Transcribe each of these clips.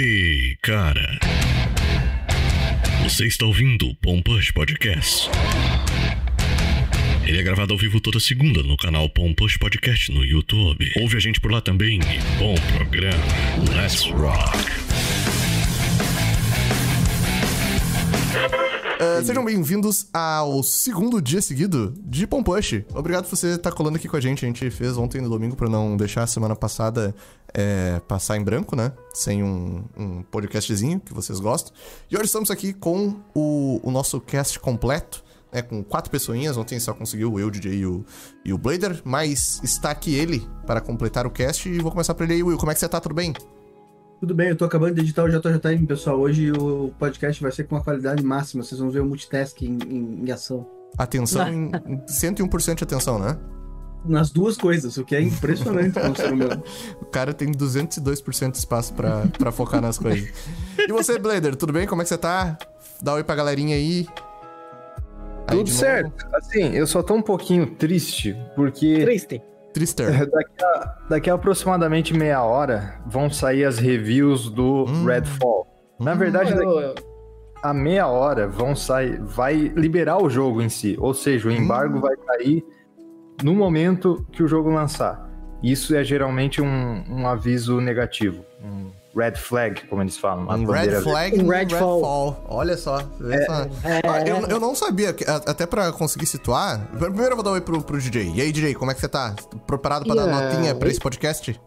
Hey, cara. Você está ouvindo o Pompush Podcast. Ele é gravado ao vivo toda segunda no canal Pompush Podcast no YouTube. Ouve a gente por lá também e bom programa. Let's rock. Uh, sejam bem-vindos ao segundo dia seguido de Pompush. Obrigado por você estar colando aqui com a gente. A gente fez ontem no domingo para não deixar a semana passada é, passar em branco, né? Sem um, um, podcastzinho que vocês gostam. E hoje estamos aqui com o, o nosso cast completo. né? com quatro pessoinhas, ontem só conseguiu eu, o DJ e o, e o Blader, mas está aqui ele para completar o cast e vou começar por ele aí, Will. Como é que você tá? Tudo bem? Tudo bem, eu tô acabando de editar o JJM, pessoal. Hoje o podcast vai ser com a qualidade máxima. Vocês vão ver o multitasking em, em ação. Atenção, em, em 101% de atenção, né? Nas duas coisas, o que é impressionante como ser humano. O cara tem 202% de espaço pra, pra focar nas coisas. E você, Blader, tudo bem? Como é que você tá? Dá um oi pra galerinha aí. Aí, Tudo certo. Assim, eu só tô um pouquinho triste, porque Triste. Trister. daqui a, daqui a aproximadamente meia hora vão sair as reviews do Hum. Redfall. Na verdade, daqui a meia hora vão sair, vai liberar o jogo em si. Ou seja, o embargo Hum. vai cair no momento que o jogo lançar. Isso é geralmente um, um aviso negativo. Um red flag, como eles falam. Um red flag Um um Redfall. Redfall. Olha só. vê só. Ah, eu, eu não sabia, até pra conseguir situar. Primeiro eu vou dar um oi pro, pro DJ. E aí, DJ, como é que você tá? Preparado pra dar Yeah, notinha pra esse podcast?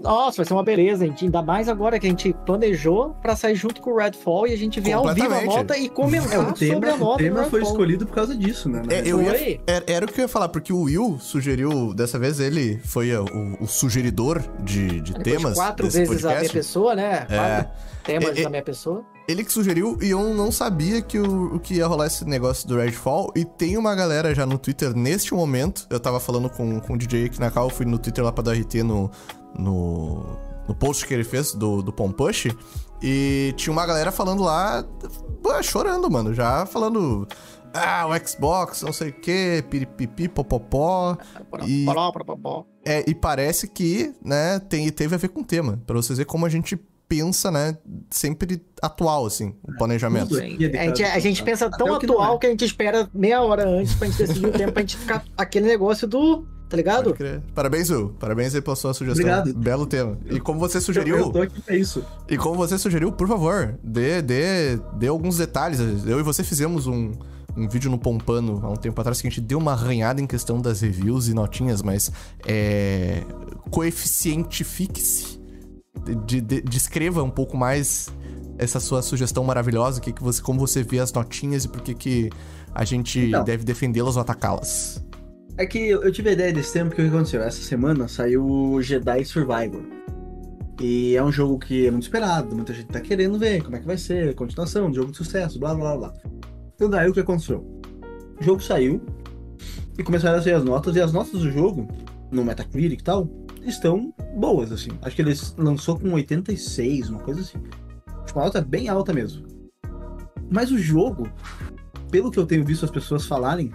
Nossa, vai ser uma beleza, gente. Ainda mais agora que a gente planejou pra sair junto com o Redfall e a gente ver ao vivo a nota e comentar É, o sobre tema, a nota o tema do foi escolhido por causa disso, né? É, eu ia, era, era o que eu ia falar, porque o Will sugeriu, dessa vez ele foi o, o sugeridor de, de Depois de temas quatro desse vezes a minha podcast. pessoa, né? Quatro temas É, é- da minha pessoa. Ele que sugeriu e eu não sabia que o, o que ia rolar esse negócio do Redfall. E tem uma galera já no Twitter neste momento. Eu tava falando com, com o DJ aqui na cal, eu fui no Twitter lá pra dar RT no, no, no post que ele fez do, do Pompush. E tinha uma galera falando lá, pô, chorando, mano. Já falando. Ah, o Xbox, não sei o que, piripipi, popopó. E-. É, e parece que, né, tem, teve a ver com o tema. Pra vocês verem como a gente pensa, né, sempre atual, assim, o planejamento. Tudo. A gente, a gente pensa Até tão que não atual é. que a gente espera meia hora antes pra gente decidir o tempo pra gente ficar aquele negócio do. Tá ligado? Parabéns, Will. Parabéns aí pela sua sugestão. Obrigado. Belo tema. E como você Eu, sugeriu, eu tô aqui pra isso. e como você sugeriu, por favor, dê, dê, dê alguns detalhes. Eu e você fizemos um, um vídeo no Pompano há um tempo atrás que a gente deu uma arranhada em questão das reviews e notinhas, mas é. Coeficientifique-se. De, de- descreva um pouco mais essa sua sugestão maravilhosa, que, que você, como você vê as notinhas e por que, que a gente Então. deve defendê-las ou atacá-las. É que eu, tive a ideia desse tema porque o que aconteceu? Essa semana saiu o Jedi Survivor. E é um jogo que é muito esperado, muita gente tá querendo ver como é que vai ser, continuação, jogo de sucesso, blá blá blá. Então daí o que aconteceu? O jogo saiu e começaram a sair as notas, e as notas do jogo, no Metacritic e tal, estão boas, assim. Acho que eles lançou com 86, uma coisa assim. Uma nota bem alta mesmo. Mas o jogo, pelo que eu tenho visto as pessoas falarem,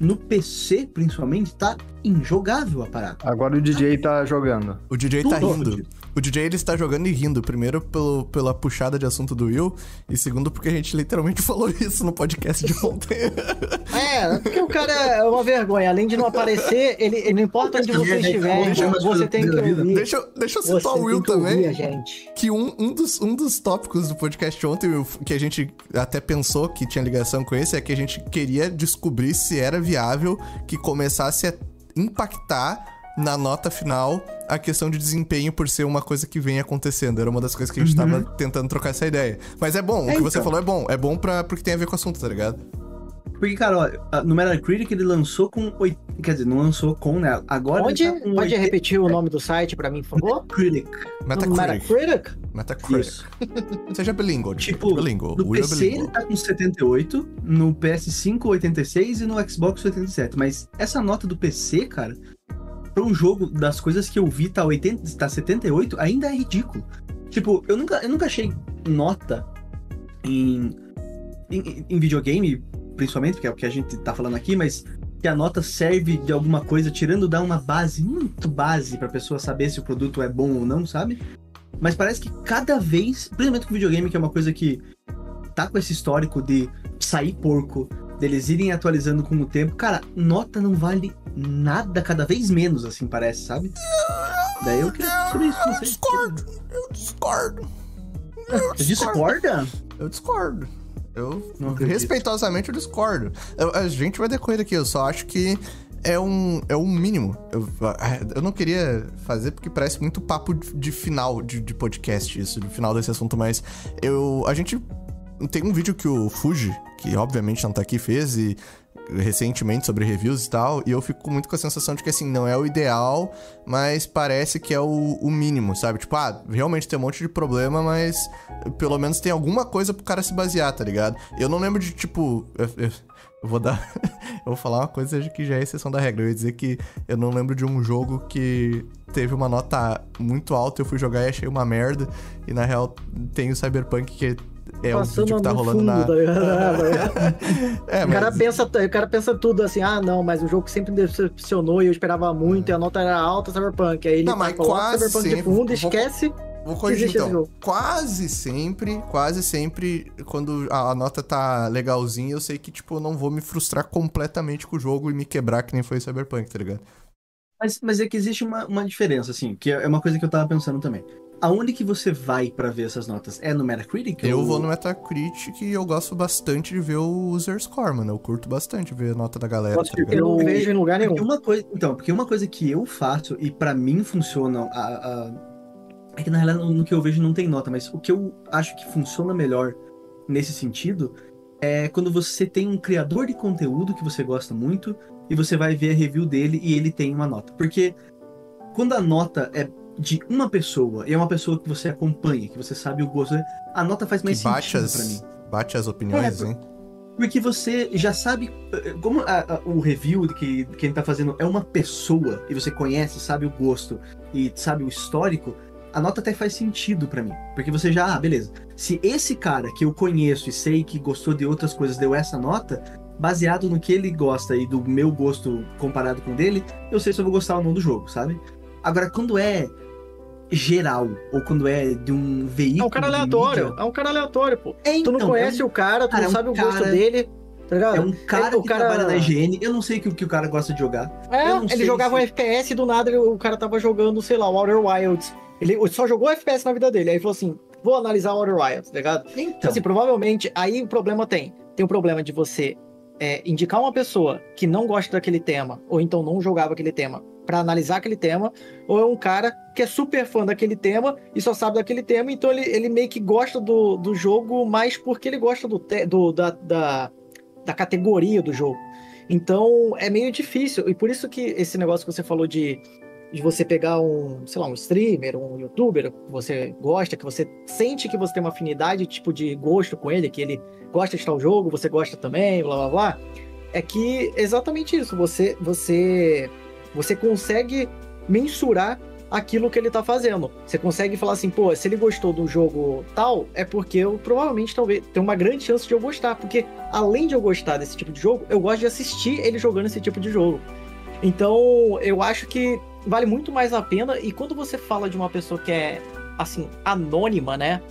no PC, principalmente, tá injogável a parada. Agora o DJ tá jogando. O DJ tá Tudo. rindo. O DJ ele está jogando e rindo. Primeiro pelo, pela puxada de assunto do Will. E segundo porque a gente literalmente falou isso no podcast de ontem. É, porque o cara é uma vergonha. Além de não aparecer, ele, ele não importa onde você estiver, eu- você tem que ouvir. deixa, eu- deixa eu Você citar o Will tem que ouvir também. a gente. Que um, um, dos, um dos tópicos do podcast ontem, que a gente até pensou que tinha ligação com esse, é que a gente queria descobrir se era viável que começasse a impactar na nota final a questão de desempenho por ser uma coisa que vem acontecendo. Era uma das coisas que a gente tava tentando trocar essa ideia. Mas é bom, o É, que você então. falou é bom. É bom pra, porque tem a ver com o assunto, tá ligado? Porque, cara, ó, no Metacritic ele lançou com. oit- Quer dizer, não lançou com, né? Agora. Onde? tá com Pode 80 repetir o nome do site pra mim, por favor? Metacritic. Metacritic. Metacritic? Metacritic. Isso. Seja bilíngue. Tipo, bilíngue. No Will é PC bilíngue. ele tá com 78, no PS5 86 e no Xbox 87. Mas essa nota do PC, cara, pra um jogo das coisas que eu vi tá, 80, tá 78, ainda é ridículo. Tipo, eu nunca, eu nunca achei nota em, em, em videogame, principalmente, porque é o que a gente tá falando aqui, mas que a nota serve de alguma coisa, tirando dar uma base, muito base pra pessoa saber se o produto é bom ou não, sabe? Mas parece que cada vez, principalmente com videogame, que é uma coisa que tá com esse histórico de sair porco, deles irem atualizando com o tempo, cara, nota não vale nada, cada vez menos, assim, parece, sabe? Daí eu queria sobre isso Eu discordo. Eu discordo. Você discorda? Eu discordo. Eu, Não respeitosamente, eu discordo. Eu- a gente vai decorrer aqui, eu só acho que é um, é um mínimo. Eu, eu não queria fazer porque parece muito papo de, de final de, de podcast, isso, de final desse assunto, mas eu. A gente. Tem um vídeo que o Fuji, que obviamente não tá aqui, fez e recentemente sobre reviews e tal, e eu fico muito com a sensação de que assim, não é o ideal, mas parece que é o, o mínimo, sabe? Tipo, ah, realmente tem um monte de problema, mas pelo menos tem alguma coisa pro cara se basear, tá ligado? Eu não lembro de, tipo. Eu, eu- eu vou dar. eu vou falar uma coisa que já é exceção da regra. Eu ia dizer que eu não lembro de um jogo que teve uma nota muito alta, eu fui jogar e achei uma merda. E na real tem o Cyberpunk que é o vídeo que tá no rolando fundo, na. tá ligado? É, o, cara mas- pensa, o cara pensa tudo assim, ah, não, mas o jogo sempre me decepcionou e eu esperava muito e a nota era alta, Cyberpunk. Aí ele Não, tá, mas quase Cyberpunk de sempre. fundo, Vou- esquece. Vou corrigir então. jogo. Quase sempre, quase sempre, quando a, a nota tá legalzinha, eu sei que, tipo, eu não vou me frustrar completamente com o jogo e me quebrar que nem foi Cyberpunk, tá ligado? Mas, mas é que existe uma, uma diferença, assim, que é uma coisa que eu tava pensando também. Aonde que você vai pra ver essas notas? É no Metacritic? Eu ou- vou no Metacritic e eu gosto bastante de ver o user score, mano. Eu curto bastante ver a nota da galera, tá? Eu não vejo em lugar nenhum. Uma coisa, então, porque uma coisa que eu faço e pra mim funciona, a, a- é que na realidade no, no que eu vejo não tem nota, mas o que eu acho que funciona melhor nesse sentido é quando você tem um criador de conteúdo que você gosta muito e você vai ver a review dele e ele tem uma nota. Porque quando a nota é de uma pessoa e é uma pessoa que você acompanha, que você sabe o gosto, a nota faz mais Que bate sentido pra mim. bate as opiniões, É, hein? Porque você já sabe. eh, Como a- a- o review que quem tá fazendo é uma pessoa e você conhece, sabe o gosto e sabe o histórico, a nota até faz sentido pra mim. Porque você já, ah, beleza. Se esse cara que eu conheço e sei que gostou de outras coisas deu essa nota, baseado no que ele gosta e do meu gosto comparado com o dele, eu sei se eu vou gostar ou não do jogo, sabe? Agora, quando é geral, ou quando é de um veículo. É um cara aleatório, é um cara aleatório, pô. É, Tu não então, conhece é um- o cara, tu cara, é não um sabe o gosto cara- dele, tá ligado? É um cara Ele- que cara- trabalha na IGN. Eu não sei o que, o que o cara gosta de jogar. É, ele jogava um se- FPS e do nada ele- o cara tava jogando, sei lá, o Outer Wilds. Ele só jogou FPS na vida dele. Aí falou assim: vou analisar o Outer Wilds, tá ligado? Então, Então, assim, provavelmente, aí o problema tem. Tem o problema de você é, indicar uma pessoa que não gosta daquele tema, ou então não jogava aquele tema, pra analisar aquele tema, ou é um cara que é super fã daquele tema e só sabe daquele tema, então ele, ele meio que gosta do, do jogo mais porque ele gosta do, te- do da, da, da categoria do jogo. Então é meio difícil, e por isso que esse negócio que você falou de, de você pegar um, sei lá, um streamer, um youtuber que você gosta, que você sente que você tem uma afinidade, tipo, de gosto com ele, que ele gosta de tal jogo, você gosta também, blá blá blá. É que exatamente isso, você você você consegue mensurar aquilo que ele tá fazendo. Você consegue falar assim, pô, se ele gostou do jogo tal, é porque eu provavelmente talvez tem uma grande chance de eu gostar, porque além de eu gostar desse tipo de jogo, eu gosto de assistir ele jogando esse tipo de jogo. Então, eu acho que vale muito mais a pena e quando você fala de uma pessoa que é assim, anônima, né?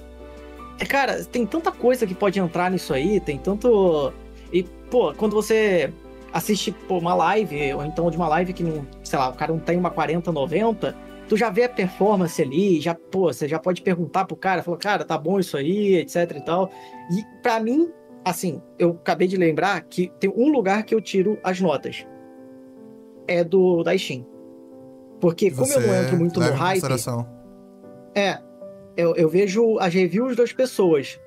É, cara, tem tanta coisa que pode entrar nisso aí, tem tanto. E, pô, quando você assiste pô, uma live, ou então de uma live que não, sei lá, o cara não tem uma 40, 90, tu já vê a performance ali, já, pô, você já pode perguntar pro cara, falou, cara, tá bom isso aí, etc e tal. E pra mim, assim, eu acabei de lembrar que tem um lugar que eu tiro as notas. É do da Steam. Porque como eu não Você entro muito no hype, é, eu, eu vejo as reviews das pessoas.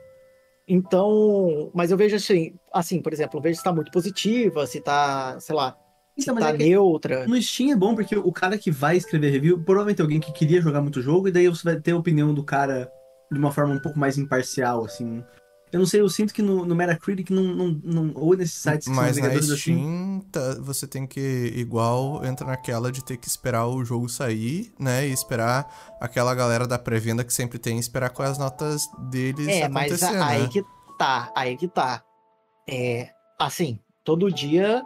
Então, mas eu vejo assim, assim, por exemplo, eu vejo se tá muito positiva, se tá, sei lá, se Então, mas tá é neutra. no Steam é bom porque o cara que vai escrever review provavelmente é alguém que queria jogar muito jogo e daí você vai ter a opinião do cara de uma forma um pouco mais imparcial, assim. Eu não sei, eu sinto que no, no Metacritic não, não, não. Ou nesses sites que Mas são na assim. Steam, tá- você tem que, igual, entra naquela de ter que esperar o jogo sair, né? E esperar aquela galera da pré-venda que sempre tem, esperar com as notas deles É, mas a- aí né? que tá, aí que tá. É, assim, todo dia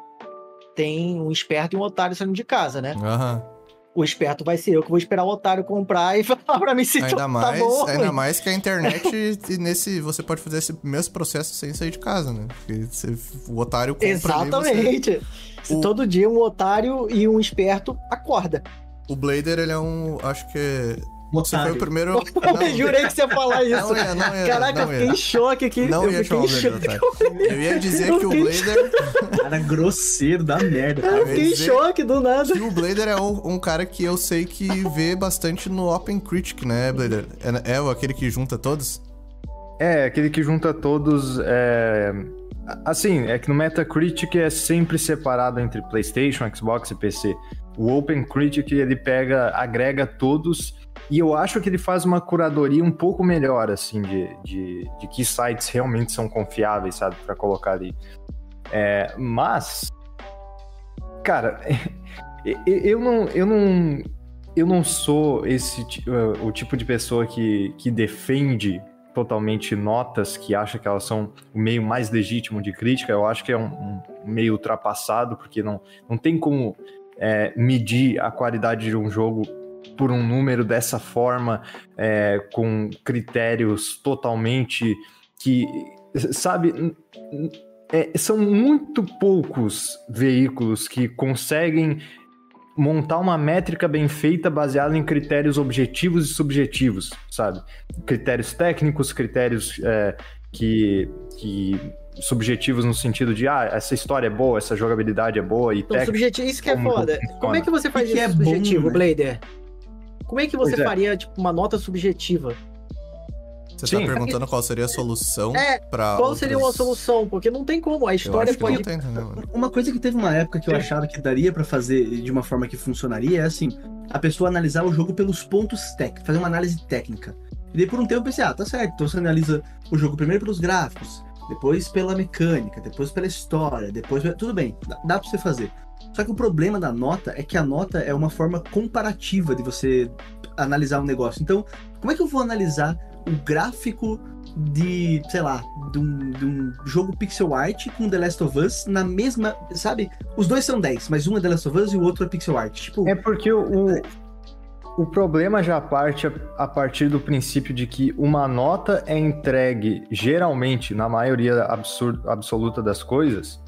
tem um esperto e um otário saindo de casa, né? Aham. O esperto vai ser eu que vou esperar o otário comprar e falar pra mim se Ainda tá mais, bom. ainda mais que a internet, e nesse, você pode fazer esse mesmo processo sem sair de casa, né? Porque você- o otário compra você- Exatamente. Se O- todo dia um otário e um esperto acorda. O Blader, ele é um. Acho que. Você foi o primeiro. eu jurei que você ia falar isso. Não ia, não ia, Caraca, não eu ia. fiquei em choque aqui. Não eu ia fiquei chamar em o Blader choque. otário. Eu ia dizer Eu que o Blader. Cara grosseiro da merda. Eu cara. fiquei em choque do nada. Que o Blader é um, um cara que eu sei que vê bastante no Open Critic, né, Blader? É, é aquele que junta todos? É, aquele que junta todos. É... Assim, é que no Metacritic é sempre separado entre PlayStation, Xbox e PC. O OpenCritic ele pega, agrega todos e eu acho que ele faz uma curadoria um pouco melhor, assim, de, de, de que sites realmente são confiáveis, sabe, para colocar ali. É, mas, cara, eu- não, eu não, eu não sou esse o tipo de pessoa que, que defende totalmente notas, que acha que elas são o meio mais legítimo de crítica. Eu acho que é um, um meio ultrapassado, porque não, não tem como é, medir a qualidade de um jogo por um número dessa forma, é, com critérios totalmente que, sabe, é, são muito poucos veículos que conseguem montar uma métrica bem feita baseada em critérios objetivos e subjetivos, sabe? Critérios técnicos, critérios é, que, que subjetivos no sentido de ah, essa história é boa, essa jogabilidade é boa e Então, técnico. subjetivo, isso que é como foda. funciona. Como é que você faz que isso é bom, subjetivo, né? Blader? Como é que você Pois é. faria, tipo, uma nota subjetiva? Você Sim. tá perguntando qual seria a solução É, pra. Qual seria uma solução? Porque não tem como. A Eu história acho que pode. não tem? Uma coisa que teve uma época que eu achava que daria pra fazer de uma forma que funcionaria é assim, a pessoa analisar o jogo pelos pontos técnicos, fazer uma análise técnica. E daí por um tempo eu pensei, ah, tá certo, então você analisa o jogo primeiro pelos gráficos, depois pela mecânica, depois pela história, depois... Tudo bem, dá, dá pra você fazer. Só que o problema da nota é que a nota é uma forma comparativa de você analisar um negócio. Então, como é que eu vou analisar o gráfico de, sei lá, de um, de um jogo pixel art com The Last of Us na mesma, sabe? Os dois são 10, mas um é The Last of Us e o outro é pixel art. Tipo, É porque o, o, problema já parte a, partir do princípio de que uma nota é entregue, geralmente, na maioria absur- absoluta das coisas,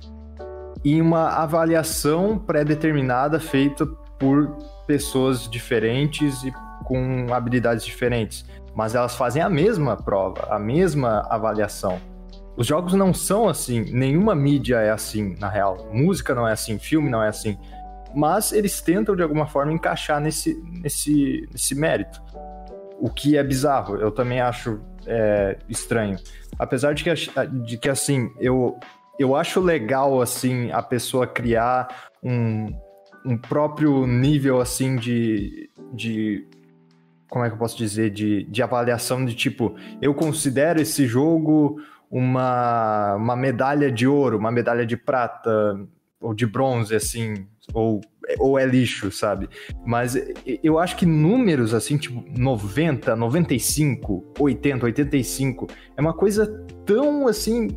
em uma avaliação pré-determinada feita por pessoas diferentes e com habilidades diferentes. Mas elas fazem a mesma prova, a mesma avaliação. Os jogos não são assim, nenhuma mídia é assim, na real. Música não é assim, filme não é assim mas eles tentam de alguma forma encaixar nesse, nesse, nesse mérito. O que é bizarro, eu também acho é, estranho. Apesar de que, de que assim, eu, eu acho legal assim a pessoa criar um, um próprio nível assim de, de como é que eu posso dizer de, de avaliação de tipo eu considero esse jogo uma, uma medalha de ouro, uma medalha de prata ou de bronze assim ou, ou é lixo, sabe? Mas eu acho que números assim, tipo 90, 95, 80, 85, é uma coisa tão assim.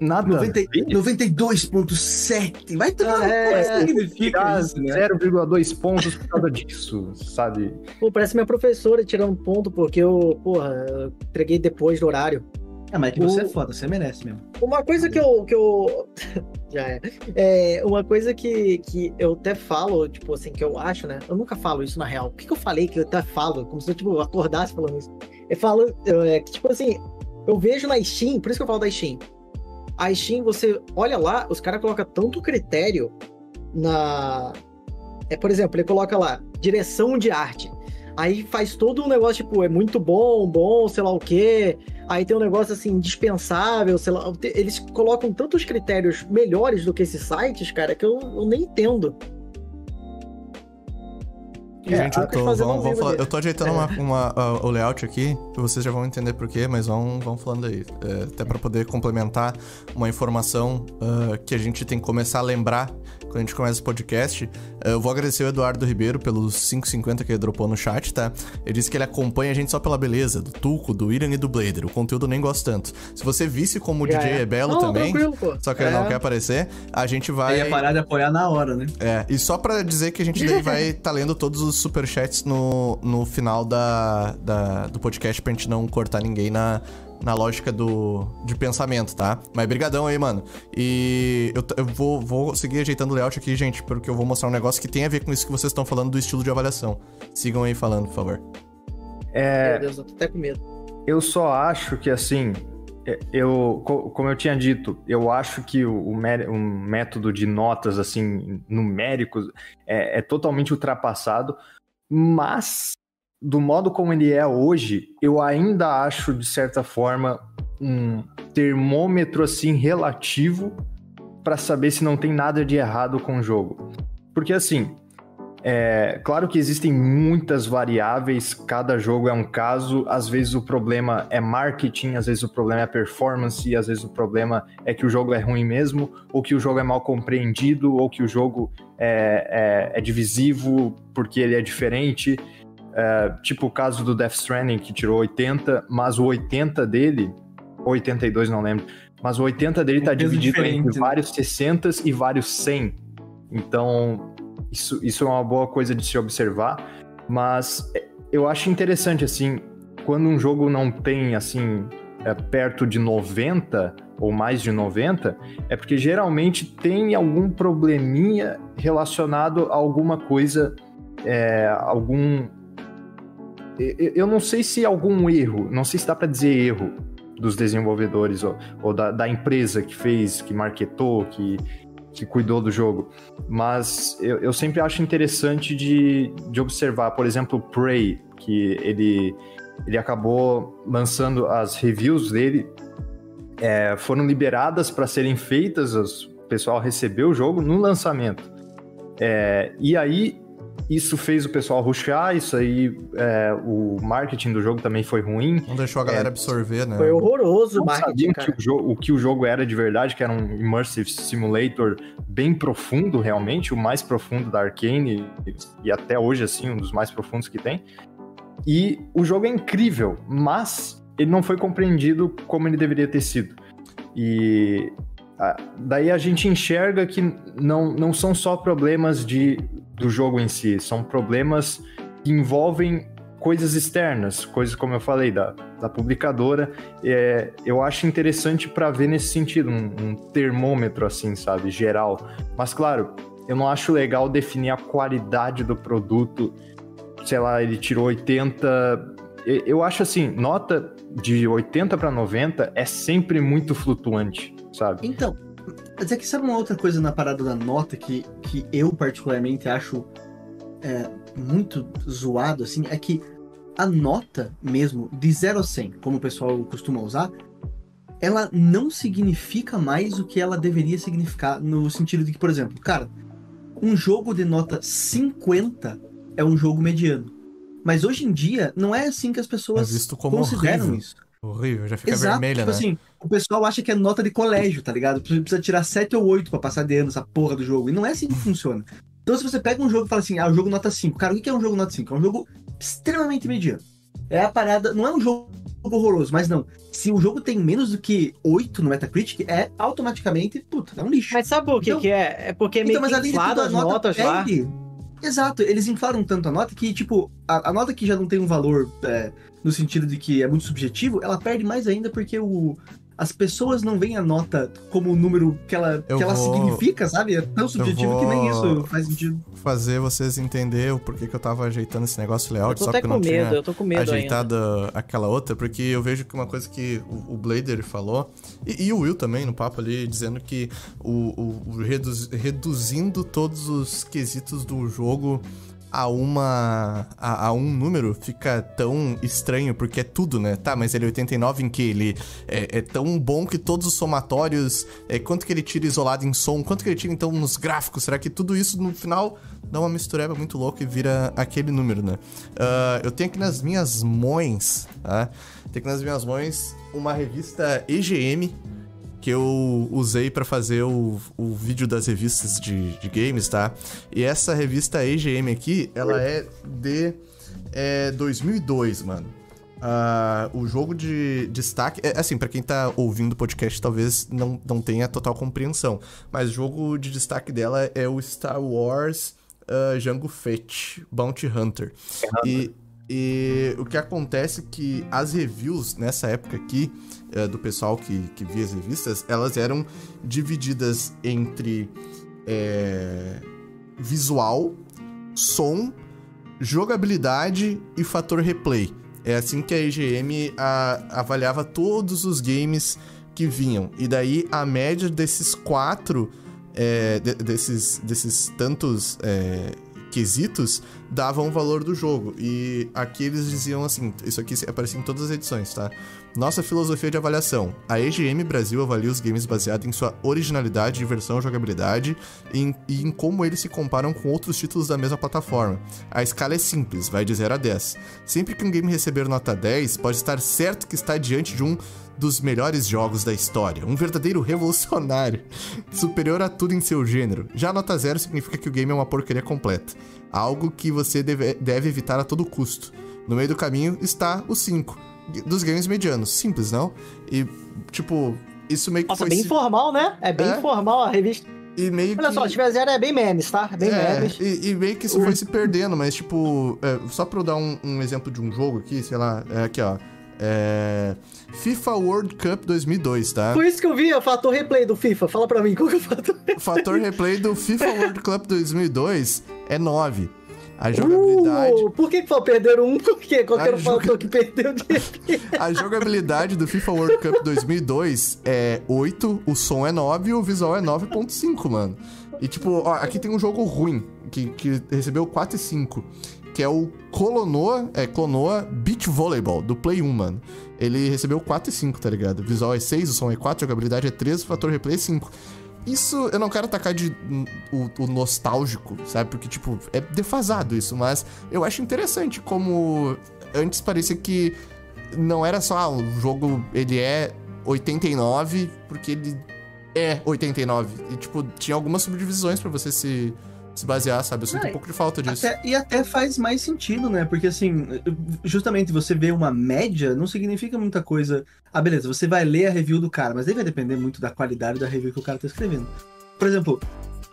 Nada. 90 92.7. Vai tomar Ah, é, no cu, é. significa isso, né? 0,2 pontos por causa disso, sabe? Pô, parece minha professora tirando ponto porque eu, porra, eu entreguei depois do horário. Ah, mas é que você O- é foda, você merece mesmo. Uma coisa que eu. Que eu... Já é. é. Uma coisa que, que eu até falo, tipo assim, que eu acho, né? Eu nunca falo isso na real. O que, que eu falei que eu até falo? Como se eu, tipo, acordasse falando isso. Eu falo, é, que, tipo assim, eu vejo na Steam, por isso que eu falo da Steam. A Steam, você olha lá, os caras colocam tanto critério na. É, por exemplo, ele coloca lá, direção de arte. Aí faz todo um negócio, tipo, é muito bom, bom, sei lá o quê. Aí tem um negócio assim, indispensável, sei lá. Eles colocam tantos critérios melhores do que esses sites, cara, que eu, eu nem entendo. Gente, eu tô, fazendo vamos- vamos falar- eu tô ajeitando uma, uma- ah, o layout aqui, vocês já vão entender por quê, mas vão, vão falando aí. É, até pra poder complementar uma informação ah, que a gente tem que começar a lembrar quando a gente começa o podcast. Ah, eu vou agradecer o Eduardo Ribeiro pelos 5,50 que ele dropou no chat, tá? Ele disse que ele acompanha a gente só pela beleza, do Tuco, do William e do Blader. O conteúdo eu nem gosto tanto. Se você visse como o DJ é, belo Não, também, só que ele não É. quer aparecer, a gente vai. Aí ia parar de apoiar na hora, né? É, e só pra dizer que a gente daí vai tá lendo todos os superchats no, no final da, da- do podcast pra gente não cortar ninguém na, na lógica do, de pensamento, tá? Mas brigadão aí, mano. E eu, eu vou, vou seguir ajeitando o layout aqui, gente, porque eu vou mostrar um negócio que tem a ver com isso que vocês estão falando do estilo de avaliação. Sigam aí falando, por favor. Meu Deus, eu tô até com medo. Eu só acho que assim, é, eu, co- como eu tinha dito, eu acho que o, o mé- método de notas assim numéricos é, é totalmente ultrapassado, mas do modo como ele é hoje, eu ainda acho de certa forma um termômetro assim relativo para saber se não tem nada de errado com o jogo. Porque assim, é, claro que existem muitas variáveis, cada jogo é um caso. Às vezes o problema é marketing, às vezes o problema é performance, às vezes o problema é que o jogo é ruim mesmo, ou que o jogo é mal compreendido, ou que o jogo é, é- é divisivo porque ele é diferente. É, tipo o caso do Death Stranding, que tirou 80, mas o 80 dele, ou 82, não lembro, mas o 80 dele Um tá peso dividido entre né? vários 60 e vários 100. Então, isso, isso é uma boa coisa de se observar, mas é, eu acho interessante, assim, quando um jogo não tem, assim, é, perto de 90 ou mais de 90, é porque geralmente tem algum probleminha relacionado a alguma coisa, é, algum... Eu não sei se algum erro, não sei se dá para dizer erro dos desenvolvedores ou, ou da, da empresa que fez, que marketou, que, que cuidou do jogo. Mas eu, eu sempre acho interessante de, de observar, por exemplo, Prey, que ele, ele acabou lançando as reviews dele, é, foram liberadas para serem feitas, os- o pessoal recebeu o jogo no lançamento. É, e aí, isso fez o pessoal rushar, isso aí, é, o marketing do jogo também foi ruim. Não deixou a galera absorver, né? Foi horroroso o marketing, que o, jogo, o que o jogo era de verdade, que era um immersive simulator bem profundo, realmente, o mais profundo da Arkane, e até hoje, assim, um dos mais profundos que tem. E o jogo é incrível, mas ele não foi compreendido como ele deveria ter sido. E daí a gente enxerga que não, não são só problemas de, do jogo em si, são problemas que envolvem coisas externas, coisas como eu falei, da, da publicadora. É, eu acho interessante para ver nesse sentido, um, um termômetro assim, sabe, geral. Mas claro, eu não acho legal definir a qualidade do produto. Sei lá, ele tirou 80. E- Eu acho assim, nota de 80 para 90 é sempre muito flutuante, sabe? Então, mas é que sabe uma outra coisa na parada da nota que, que eu particularmente acho é, muito zoado, assim, é que a nota mesmo, de 0 a 100, como o pessoal costuma usar, ela não significa mais o que ela deveria significar, no sentido de que, por exemplo, cara, um jogo de nota 50 é um jogo mediano. Mas hoje em dia, não é assim que as É pessoas visto como consideram horrível. isso. Horrível, já fica Exato, vermelha, tipo né? assim, o pessoal acha que é nota de colégio, tá ligado? Precisa tirar 7 ou 8 pra passar de ano essa porra do jogo. E não é assim que funciona. Então se você pega um jogo e fala assim, ah, o jogo nota 5. Cara, o que é um jogo nota 5? É um jogo extremamente mediano. É a parada, não é um jogo horroroso, mas não. Se o jogo tem menos do que 8 no Metacritic, é automaticamente, puta, é um lixo. Mas sabe por que, Então- que é? É porque é meio Então, mas de inflado tudo, a nota notas lá. perde. Exato, eles inflaram tanto a nota que, tipo, a, a nota que já não tem um valor é, no sentido de que é muito subjetivo, ela perde mais ainda porque o, as pessoas não veem a nota como o número que ela, Eu que ela vou- significa, sabe? É tão subjetivo que nem isso faz sentido. Fazer vocês entenderem o porquê que eu tava ajeitando esse negócio layout, só porque eu com não medo, tinha eu tô com medo ainda. ajeitado aquela outra, porque eu vejo que uma coisa que o, o Blader falou, e, e o Will também no papo ali, dizendo que o, o- o reduz- reduzindo todos os quesitos do jogo a uma a, a, um número fica tão estranho, porque é tudo, né? Tá, mas ele é 89 em que ele é, é tão bom que todos os somatórios, é, quanto que ele tira isolado em som, quanto que ele tira então nos gráficos, será que tudo isso no final dá uma mistureba muito louca e vira aquele número, né? Uh, eu tenho aqui nas minhas mãos, tá? Tenho aqui nas minhas mãos uma revista EGM, que eu usei para fazer o, o vídeo das revistas de, de games, tá? E essa revista EGM aqui, ela é de é, 2002, mano. Uh, o jogo de destaque. É, assim, para quem tá ouvindo o podcast, talvez não, não tenha total compreensão. Mas o jogo de destaque dela é o Star Wars uh, Jango Fett Bounty Hunter. E, e o que acontece é que as reviews nessa época aqui é, do pessoal que, que via as revistas, elas eram divididas entre é, visual, som, jogabilidade e fator replay. É assim que a EGM a, avaliava todos os games que vinham. E daí a média desses quatro, é, de, desses, desses tantos quesitos, davam o valor do jogo. E aqui eles diziam assim: isso aqui aparecia em todas as edições, tá? Nossa filosofia de avaliação. A EGM Brasil avalia os games baseado em sua originalidade, diversão, jogabilidade e em, e em como eles se comparam com outros títulos da mesma plataforma. A escala é simples, vai de 0 a 10. Sempre que um game receber nota 10, pode estar certo que está diante de um dos melhores jogos da história, um verdadeiro revolucionário, superior a tudo em seu gênero. Já a nota 0 significa que o game é uma porcaria completa, algo que você deve, deve evitar a todo custo. No meio do caminho está o 5, dos games medianos. Simples, não? E, tipo, isso meio que Nossa, foi... bem informal, né? É bem É. informal a revista. E meio Olha que... só, se tiver zero é bem memes, tá? É bem É, memes. e, e meio que isso foi se perdendo, mas tipo, é, só pra eu dar um, um exemplo de um jogo aqui, sei lá, é aqui ó. É. FIFA World Cup 2002, tá? Por isso que eu vi o fator replay do FIFA. Fala pra mim, qual que é o fator O fator replay do FIFA World Cup 2002 é 9. A jogabilidade. Uh, por que que foi perder um? Por que o fator joga- que perdeu de? A jogabilidade do FIFA World Cup 2002 é 8, o som é 9 e o visual é 9.5, mano. E tipo, ó, aqui tem um jogo ruim, que, que recebeu 4 e 5, que é o Colonoa, é, Clonoa Beach Volleyball, do Play 1, mano. Ele recebeu 4 e 5, tá ligado? O visual é 6, o som é 4, a jogabilidade é 3, o fator replay é 5. Isso eu não quero atacar de o, o nostálgico, sabe? Porque, tipo, é defasado isso, mas eu acho interessante como antes parecia que não era só, ah, o jogo ele é 89 porque ele é 89. E, tipo, tinha algumas subdivisões pra você se, se basear, sabe? Eu sinto Não, um pouco de falta disso. Até- e até faz mais sentido, né? Porque assim, justamente você vê uma média não significa muita coisa. Ah, beleza, você vai ler a review do cara, mas aí vai depender muito da qualidade da review que o cara tá escrevendo. Por exemplo,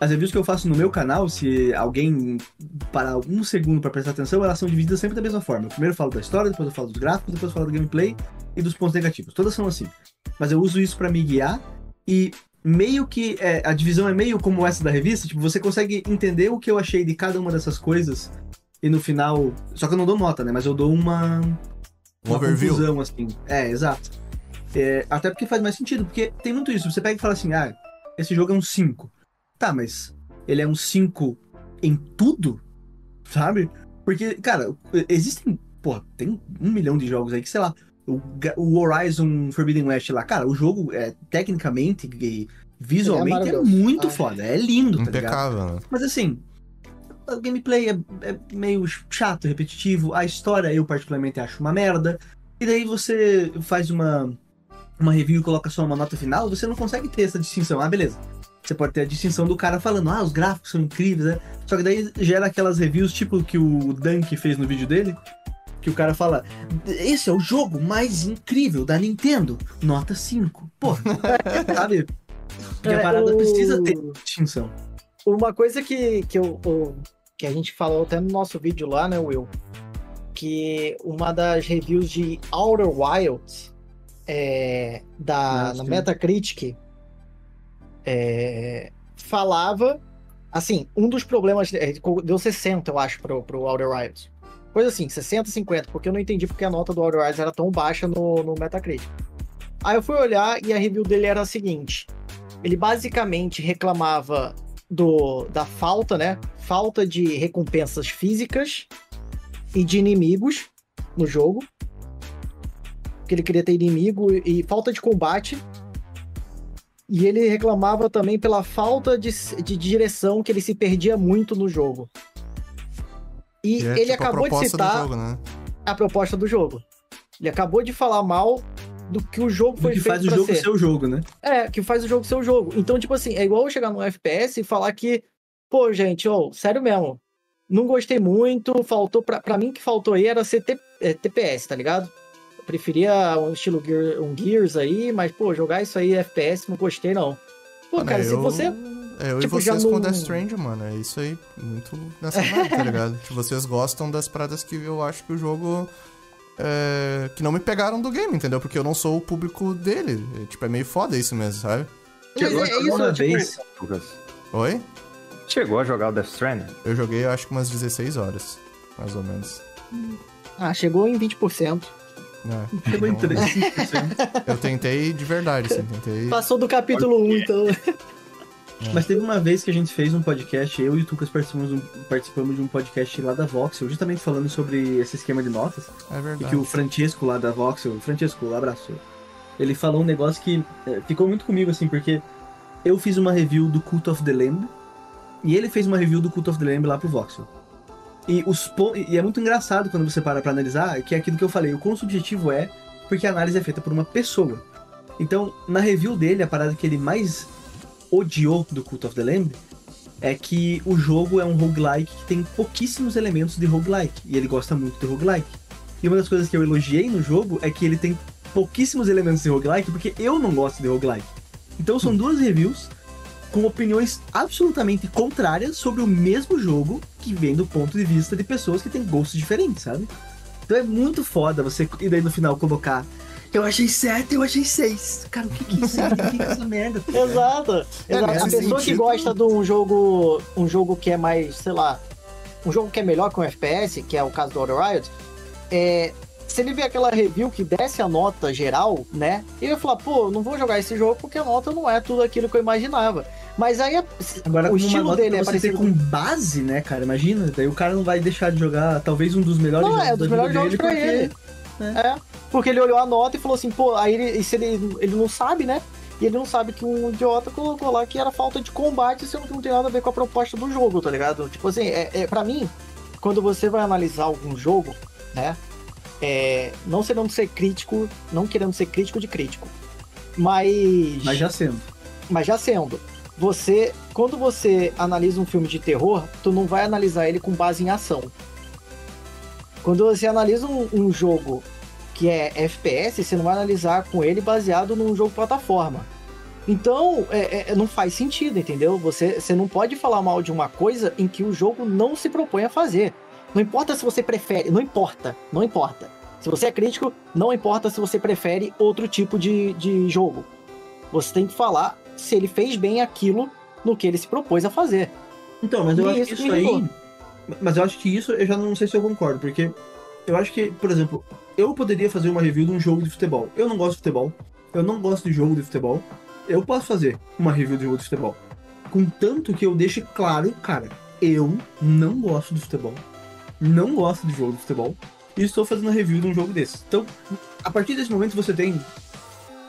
as reviews que eu faço no meu canal, se alguém parar um segundo pra prestar atenção, elas são divididas sempre da mesma forma. Eu primeiro falo da história, depois eu falo dos gráficos, depois eu falo do gameplay e dos pontos negativos. Todas são assim. Mas eu uso isso pra me guiar e meio que é, a divisão é meio como essa da revista, tipo, você consegue entender o que eu achei de cada uma dessas coisas e no final, só que eu não dou nota, né, mas eu dou uma Um overview. conclusão assim. É, exato. É, até porque faz mais sentido, porque tem muito isso, você pega e fala assim: "Ah, esse jogo é um 5". Tá, mas ele é um 5 em tudo? Sabe? Porque, cara, existem, pô, tem um milhão de jogos aí que, sei lá, o, Horizon Forbidden West lá, cara, o jogo é tecnicamente e visualmente é, maravilhoso. muito Ah. foda, é lindo, tá ligado? Impecável, né? Mas assim, o gameplay é, é meio chato, repetitivo, a história eu particularmente acho uma merda. E daí você faz uma, uma review e coloca só uma nota final, você não consegue ter essa distinção. Ah, beleza. Você pode ter a distinção do cara falando, ah, os gráficos são incríveis, né? Só que daí gera aquelas reviews tipo que o Dunk fez no vídeo dele, que o cara fala, esse é o jogo mais incrível da Nintendo, nota 5. Pô, sabe? Porque a É, parada o- precisa ter distinção. Uma coisa que, que, eu, que a gente falou até no nosso vídeo lá, né, Will? Que uma das reviews de Outer Wilds é, da, Ah, na. Metacritic é, falava assim, um dos problemas é, deu 60, eu acho, pro, pro Outer Wilds. Coisa assim, 60, 50, porque eu não entendi porque a nota do Outer Wilds era tão baixa no, no Metacritic. Aí eu fui olhar e a review dele era a seguinte: ele basicamente reclamava do, da falta, né? Falta de recompensas físicas e de inimigos no jogo. Que ele queria ter inimigo e falta de combate. E ele reclamava também pela falta de, de direção, que ele se perdia muito no jogo. E, é, ele tipo, acabou de do citar jogo, né? a proposta do jogo. Ele acabou de falar mal do que o jogo O foi que feito faz o jogo ser. ser o jogo, né? É, que faz o jogo ser o jogo. Então, tipo assim, é igual eu chegar no FPS e falar que, pô, gente, ó, sério mesmo, não gostei muito, faltou, pra, pra mim que faltou aí era ser T- é, TPS, tá ligado? Eu preferia um estilo Gear, um Gears aí, mas, pô, jogar isso aí FPS, não gostei não. Pô, Mano, cara, se eu- você... É, eu tipo, e vocês com não- Death Stranding, mano. É isso aí. Muito nessa vibe, tá ligado? Tipo, vocês gostam das paradas que eu acho que o jogo. é, que não me pegaram do game, entendeu? Porque eu não sou o público dele. É, tipo, é meio foda isso mesmo, sabe? Chegou a é jogar isso, uma tipo, vez. Lucas. Oi? Chegou a jogar o Death Stranding? Eu joguei, eu acho que umas 16 horas. Mais ou menos. Ah, chegou em 20%. É, Chegou em então, 35%. Eu tentei de verdade, assim. Tentei. Passou do capítulo 1, então... Mas teve uma vez que a gente fez um podcast, eu e o Tucas participamos, de um- participamos de um podcast lá da Voxel, justamente falando sobre esse esquema de notas. É E verdade. que o Francesco lá da Voxel, o Francesco, um abraço. Ele falou um negócio que é, ficou muito comigo, assim, porque eu fiz uma review do Cult of the Lamb e ele fez uma review do Cult of the Lamb lá pro Voxel. E, os e é muito engraçado quando você para pra analisar, que é aquilo que eu falei, o quão subjetivo é, porque a análise é feita por uma pessoa. Então, na review dele, a parada que ele mais odiou do Cult of the Lamb é que o jogo é um roguelike que tem pouquíssimos elementos de roguelike, e ele gosta muito de roguelike. E uma das coisas que eu elogiei no jogo é que ele tem pouquíssimos elementos de roguelike, porque eu não gosto de roguelike. Então são duas reviews com opiniões absolutamente contrárias sobre o mesmo jogo, que vem do ponto de vista de pessoas que têm gostos diferentes, sabe? Então é muito foda você, e daí no final colocar. Eu achei 7, eu achei 6. Cara, o que que significa essa merda? Exato. É, Exato. nesse a pessoa que sentido- gosta de um jogo, um jogo que é mais, sei lá, um jogo que é melhor que um FPS, que é o caso do Outer Riot, é, se ele ver aquela review que desce a nota geral, né? Ele vai falar, pô, não vou jogar esse jogo porque a nota não é tudo aquilo que eu imaginava. Mas aí Agora, o estilo nota dele pra é parecido com base, né, cara? Imagina, daí o cara não vai deixar de jogar talvez um dos melhores Não, jogos é dos da vida melhores jogos dele, pra porque... ele. É, porque ele olhou a nota e falou assim, pô, aí ele, se ele, ele não sabe, né? E ele não sabe que um idiota colocou lá que era falta de combate, sendo que não tem nada a ver com a proposta do jogo, tá ligado? Tipo assim, é, é, pra mim, quando você vai analisar algum jogo, né? É, não querendo ser crítico, não querendo ser crítico de crítico. Mas. Mas já sendo. Mas já sendo, você, quando você analisa um filme de terror, tu não vai analisar ele com base em ação. Quando você analisa um, um jogo que é FPS, você não vai analisar com ele baseado num jogo plataforma. Então, é- é- não faz sentido, entendeu? Você, você não pode falar mal de uma coisa em que o jogo não se propõe a fazer. Não importa se você prefere, não importa, não importa. Se você é crítico, não importa se você prefere outro tipo de, de jogo. Você tem que falar se ele fez bem aquilo no que ele se propôs a fazer. Então, mas eu E acho isso que isso aí. irritou. Mas eu acho que isso eu já não sei se eu concordo, porque eu acho que, por exemplo, eu poderia fazer uma review de um jogo de futebol. Eu não gosto de futebol, eu não gosto de jogo de futebol. Eu posso fazer uma review de jogo de futebol. Contanto que eu deixe claro, cara, eu não gosto de futebol. Não gosto de jogo de futebol. E estou fazendo uma review de um jogo desse. Então, a partir desse momento você tem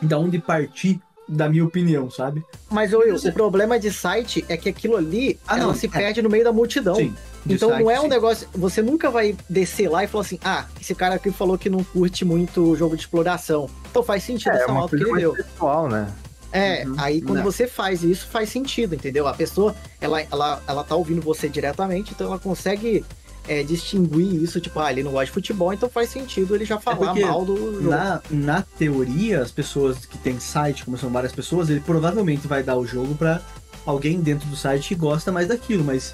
da onde partir da minha opinião, sabe? Mas o, Você- o problema de site é que aquilo ali Ah, ela não, se é. perde no meio da multidão. Sim. Então não é um negócio. Você nunca vai descer lá e falar assim: ah, esse cara aqui falou que não curte muito jogo de exploração. Então faz sentido É, essa uma nota que ele deu. pessoal, né? É, Uhum. aí quando Não. você faz isso, faz sentido, entendeu? A pessoa, ela, ela, ela tá ouvindo você diretamente, então ela consegue é, distinguir isso, tipo, ah, ele não gosta de futebol, então faz sentido ele já falar porque mal do jogo. Na, na teoria, as pessoas que têm site, como são várias pessoas, ele provavelmente vai dar o jogo pra alguém dentro do site que gosta mais daquilo, mas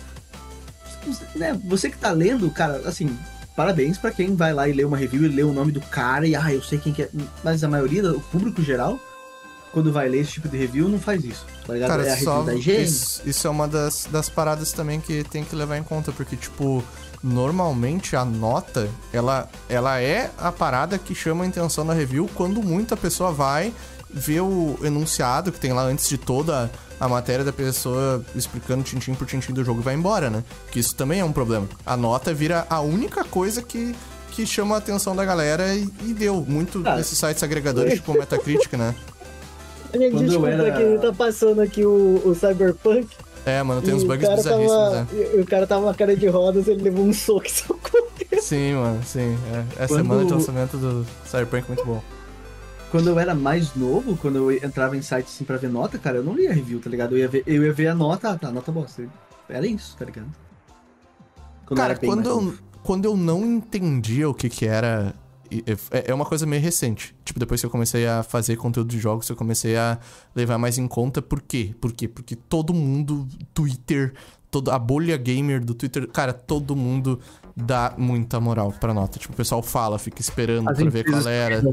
né, você que tá lendo, cara, assim, parabéns pra quem vai lá e lê uma review e lê o nome do cara e ah, eu sei quem que é, mas a maioria, o público geral, quando vai ler esse tipo de review, não faz isso, tá ligado? Cara, é a review só da IGN. isso, isso é uma das, das paradas também que tem que levar em conta, porque, tipo, normalmente a nota, ela, ela é a parada que chama a atenção na review quando muita pessoa vai ver o enunciado que tem lá antes de toda a matéria da pessoa explicando tintim por tintim do jogo e vai embora, né? Que isso também é um problema. A nota vira a única coisa que, que chama a atenção da galera e, e deu muito Ah. nesses sites agregadores tipo Metacritic, né? Gente, Quando eu desculpa era- que tá passando aqui o, o Cyberpunk. É, mano, tem uns bugs bizarríssimos, tava, né? e O cara tava na cara de rodas, ele levou um soco e socou. Sim, mano, sim. É, é Quando- semana de lançamento do Cyberpunk muito bom. Quando eu era mais novo, quando eu entrava em sites assim pra ver nota, cara, eu não lia review, tá ligado? Eu ia ver, eu ia ver a nota, ah, tá, nota bosta. Era isso, tá ligado? Quando eu Cara, bem quando eu, novo. quando eu não entendia o que que era. É é uma coisa meio recente. Tipo, depois que eu comecei a fazer conteúdo de jogos, eu comecei a levar mais em conta. Por quê? Por quê? Porque todo mundo, Twitter, toda a bolha gamer do Twitter, cara, todo mundo dá muita moral pra nota. Tipo, o pessoal fala, fica esperando As pra ver qual era.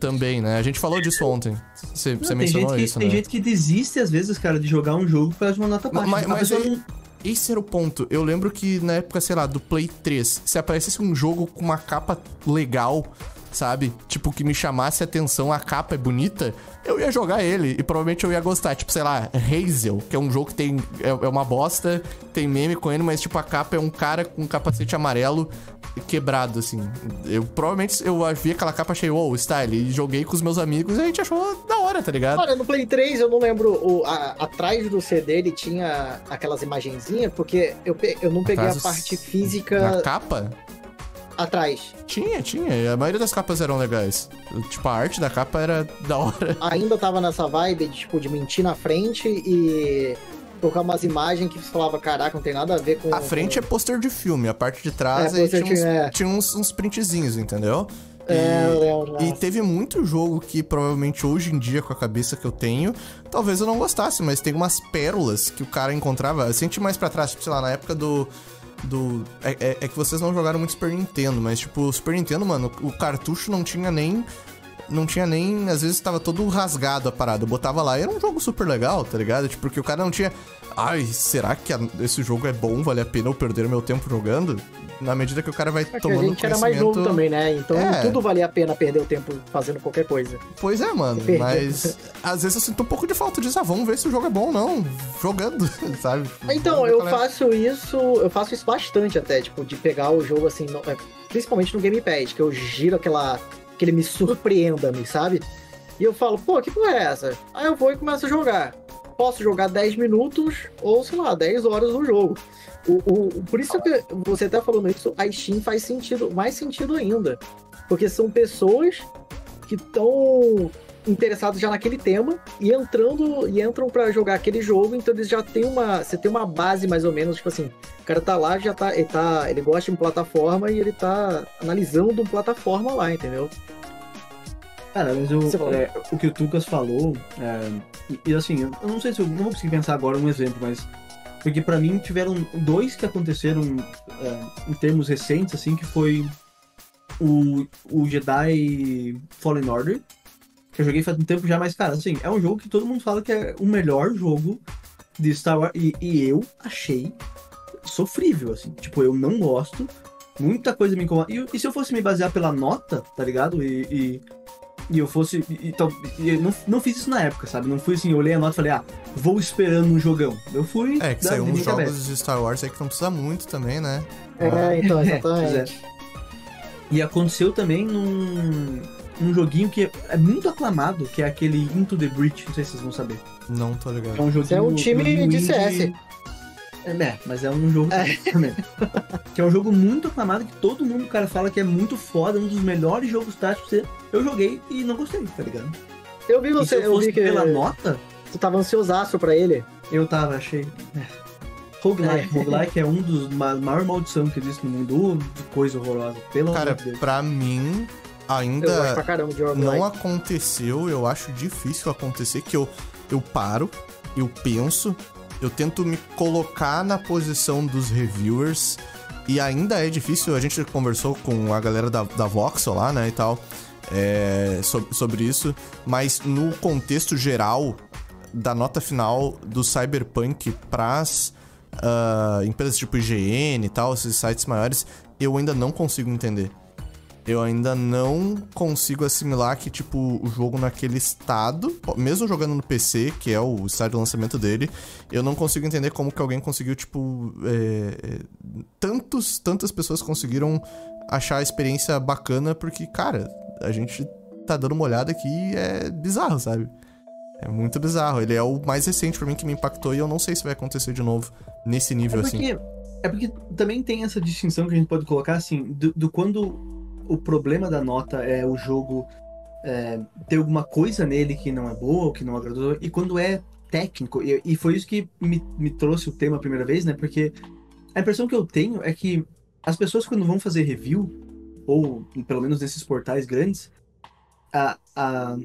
Também, né? A gente falou disso ontem. Você você Não, tem mencionou que, isso, Tem né? gente que desiste, às vezes, cara, de jogar um jogo por causa de uma nota baixa. Mas- mas aí- não- Esse era o ponto. Eu lembro que na época, sei lá, do Play 3, se aparecesse um jogo com uma capa legal, sabe? Tipo, que me chamasse a atenção, a capa é bonita, eu ia jogar ele e provavelmente eu ia gostar. Tipo, sei lá, Hazel, que é um jogo que tem. É, é uma bosta, tem meme com ele, mas tipo, a capa é um cara com um capacete amarelo quebrado, assim. Eu provavelmente eu vi aquela capa, achei, wow, style, e joguei com os meus amigos e a gente achou da hora, tá ligado? Olha, no Play 3 eu não lembro, o, a- atrás do CD ele tinha aquelas imagenzinhas, porque eu, eu não peguei Atrás a parte Na física capa? Atrás. Tinha, tinha. e A maioria das capas eram legais. Tipo, a arte da capa era da hora. Ainda tava nessa vibe de, tipo, de mentir na frente e colocar umas imagens que você falava, caraca, não tem nada a ver com... A frente é pôster de filme, a parte de trás É, tinha, uns, é. tinha uns, uns printzinhos, entendeu? É, eu lembro. E teve muito jogo que provavelmente hoje em dia, com a cabeça que eu tenho, talvez eu não gostasse, mas tem umas pérolas que o cara encontrava. Sente mais pra trás, tipo, sei lá, na época do. Do. É, é- é que vocês não jogaram muito Super Nintendo, mas tipo, o Super Nintendo, mano, o cartucho não tinha nem. Não tinha nem. Às vezes tava todo rasgado a parada. Eu botava lá e era um jogo super legal, tá ligado? Tipo, porque o cara não tinha. Ai, será que a- esse jogo é bom? Vale a pena eu perder meu tempo jogando? Na medida que o cara vai É que a tomando gente era mais conhecimento... novo também, né? Então É. tudo valia a pena perder o tempo fazendo qualquer coisa. Pois é, mano, mas às vezes eu sinto um pouco de falta disso. Ah, vamos ver se o jogo é bom ou não. Jogando, sabe? Então, eu é. faço isso, eu faço isso bastante até, tipo, de pegar o jogo assim, no- é, principalmente no Gamepad, que eu giro aquela. que ele me surpreenda-me, sabe? E eu falo, pô, que porra é essa? Aí eu vou e começo a jogar. Posso jogar 10 minutos ou, sei lá, 10 horas no jogo. O, o- por isso que você tá falando isso, a Steam faz sentido, mais sentido ainda. Porque são pessoas que estão interessados já naquele tema e entrando e entram pra jogar aquele jogo, então eles já tem uma, você tem uma base mais ou menos, tipo assim, o cara tá lá, já tá, ele tá, ele gosta de uma plataforma e ele tá analisando uma plataforma lá, entendeu? Cara, mas eu, é, o que o Tucas falou, é, e, e assim, eu não sei se eu não vou conseguir pensar agora um exemplo, mas porque pra mim tiveram dois que aconteceram é, em termos recentes, assim, que foi o, o Jedi Fallen Order, que eu joguei faz um tempo já, mas cara, assim, é um jogo que todo mundo fala que é o melhor jogo de Star Wars, e, e eu achei sofrível, assim, tipo, eu não gosto, muita coisa me incomoda, e, e se eu fosse me basear pela nota, tá ligado, e- e e eu fosse. e- Então, e eu não, não fiz isso na época, sabe? Não fui assim, eu olhei a nota e falei, ah, vou esperando um jogão. Eu fui. É, que saiu uns minha cabeça. jogos de Star Wars aí que não precisa muito também, né? É, então, pois exatamente. E aconteceu também num, num joguinho que é muito aclamado, que é aquele Into the Breach, não sei se vocês vão saber. Não tô ligado. É um joguinho. É um time de indie- CS. É, é, mas é um jogo também. que é um jogo muito aclamado que todo mundo, cara, fala que é muito foda, um dos melhores jogos táticos. Eu joguei e não gostei, tá ligado? Eu vi E se você, eu eu vi que pela nota, tu tava ansiosaço pra ele. Eu tava, achei. É. Roguelike. É. Roguelike é um dos ma maior maldição que existe no mundo de coisa horrorosa. Pelo Cara, amor de Deus. pra mim, Eu gosto ainda pra caramba de não aconteceu. Eu acho difícil acontecer que eu, eu paro, eu penso, eu tento me colocar na posição dos reviewers. E ainda é difícil, a gente conversou com a galera da, da Voxel lá, né, e tal, é, sobre, sobre isso. Mas no contexto geral da nota final do Cyberpunk pras, ah, empresas tipo IGN e tal, esses sites maiores, eu ainda não consigo entender. Eu ainda não consigo assimilar que, tipo, o jogo naquele estado, mesmo jogando no PC, que é o estado de lançamento dele, eu não consigo entender como que alguém conseguiu, tipo. é, é, tantos, tantas pessoas conseguiram achar a experiência bacana, porque, cara, a gente tá dando uma olhada aqui e é bizarro, sabe? É muito bizarro. Ele é o mais recente pra mim que me impactou e eu não sei se vai acontecer de novo nesse nível É assim. porque, é porque também tem essa distinção que a gente pode colocar, assim, do, do quando o problema da nota é o jogo é, ter alguma coisa nele que não é boa, que não agradou, e quando é técnico. E, e foi isso que me, me trouxe o tema a primeira vez, né? Porque a impressão que eu tenho é que as pessoas quando vão fazer review, ou pelo menos nesses portais grandes, a, a,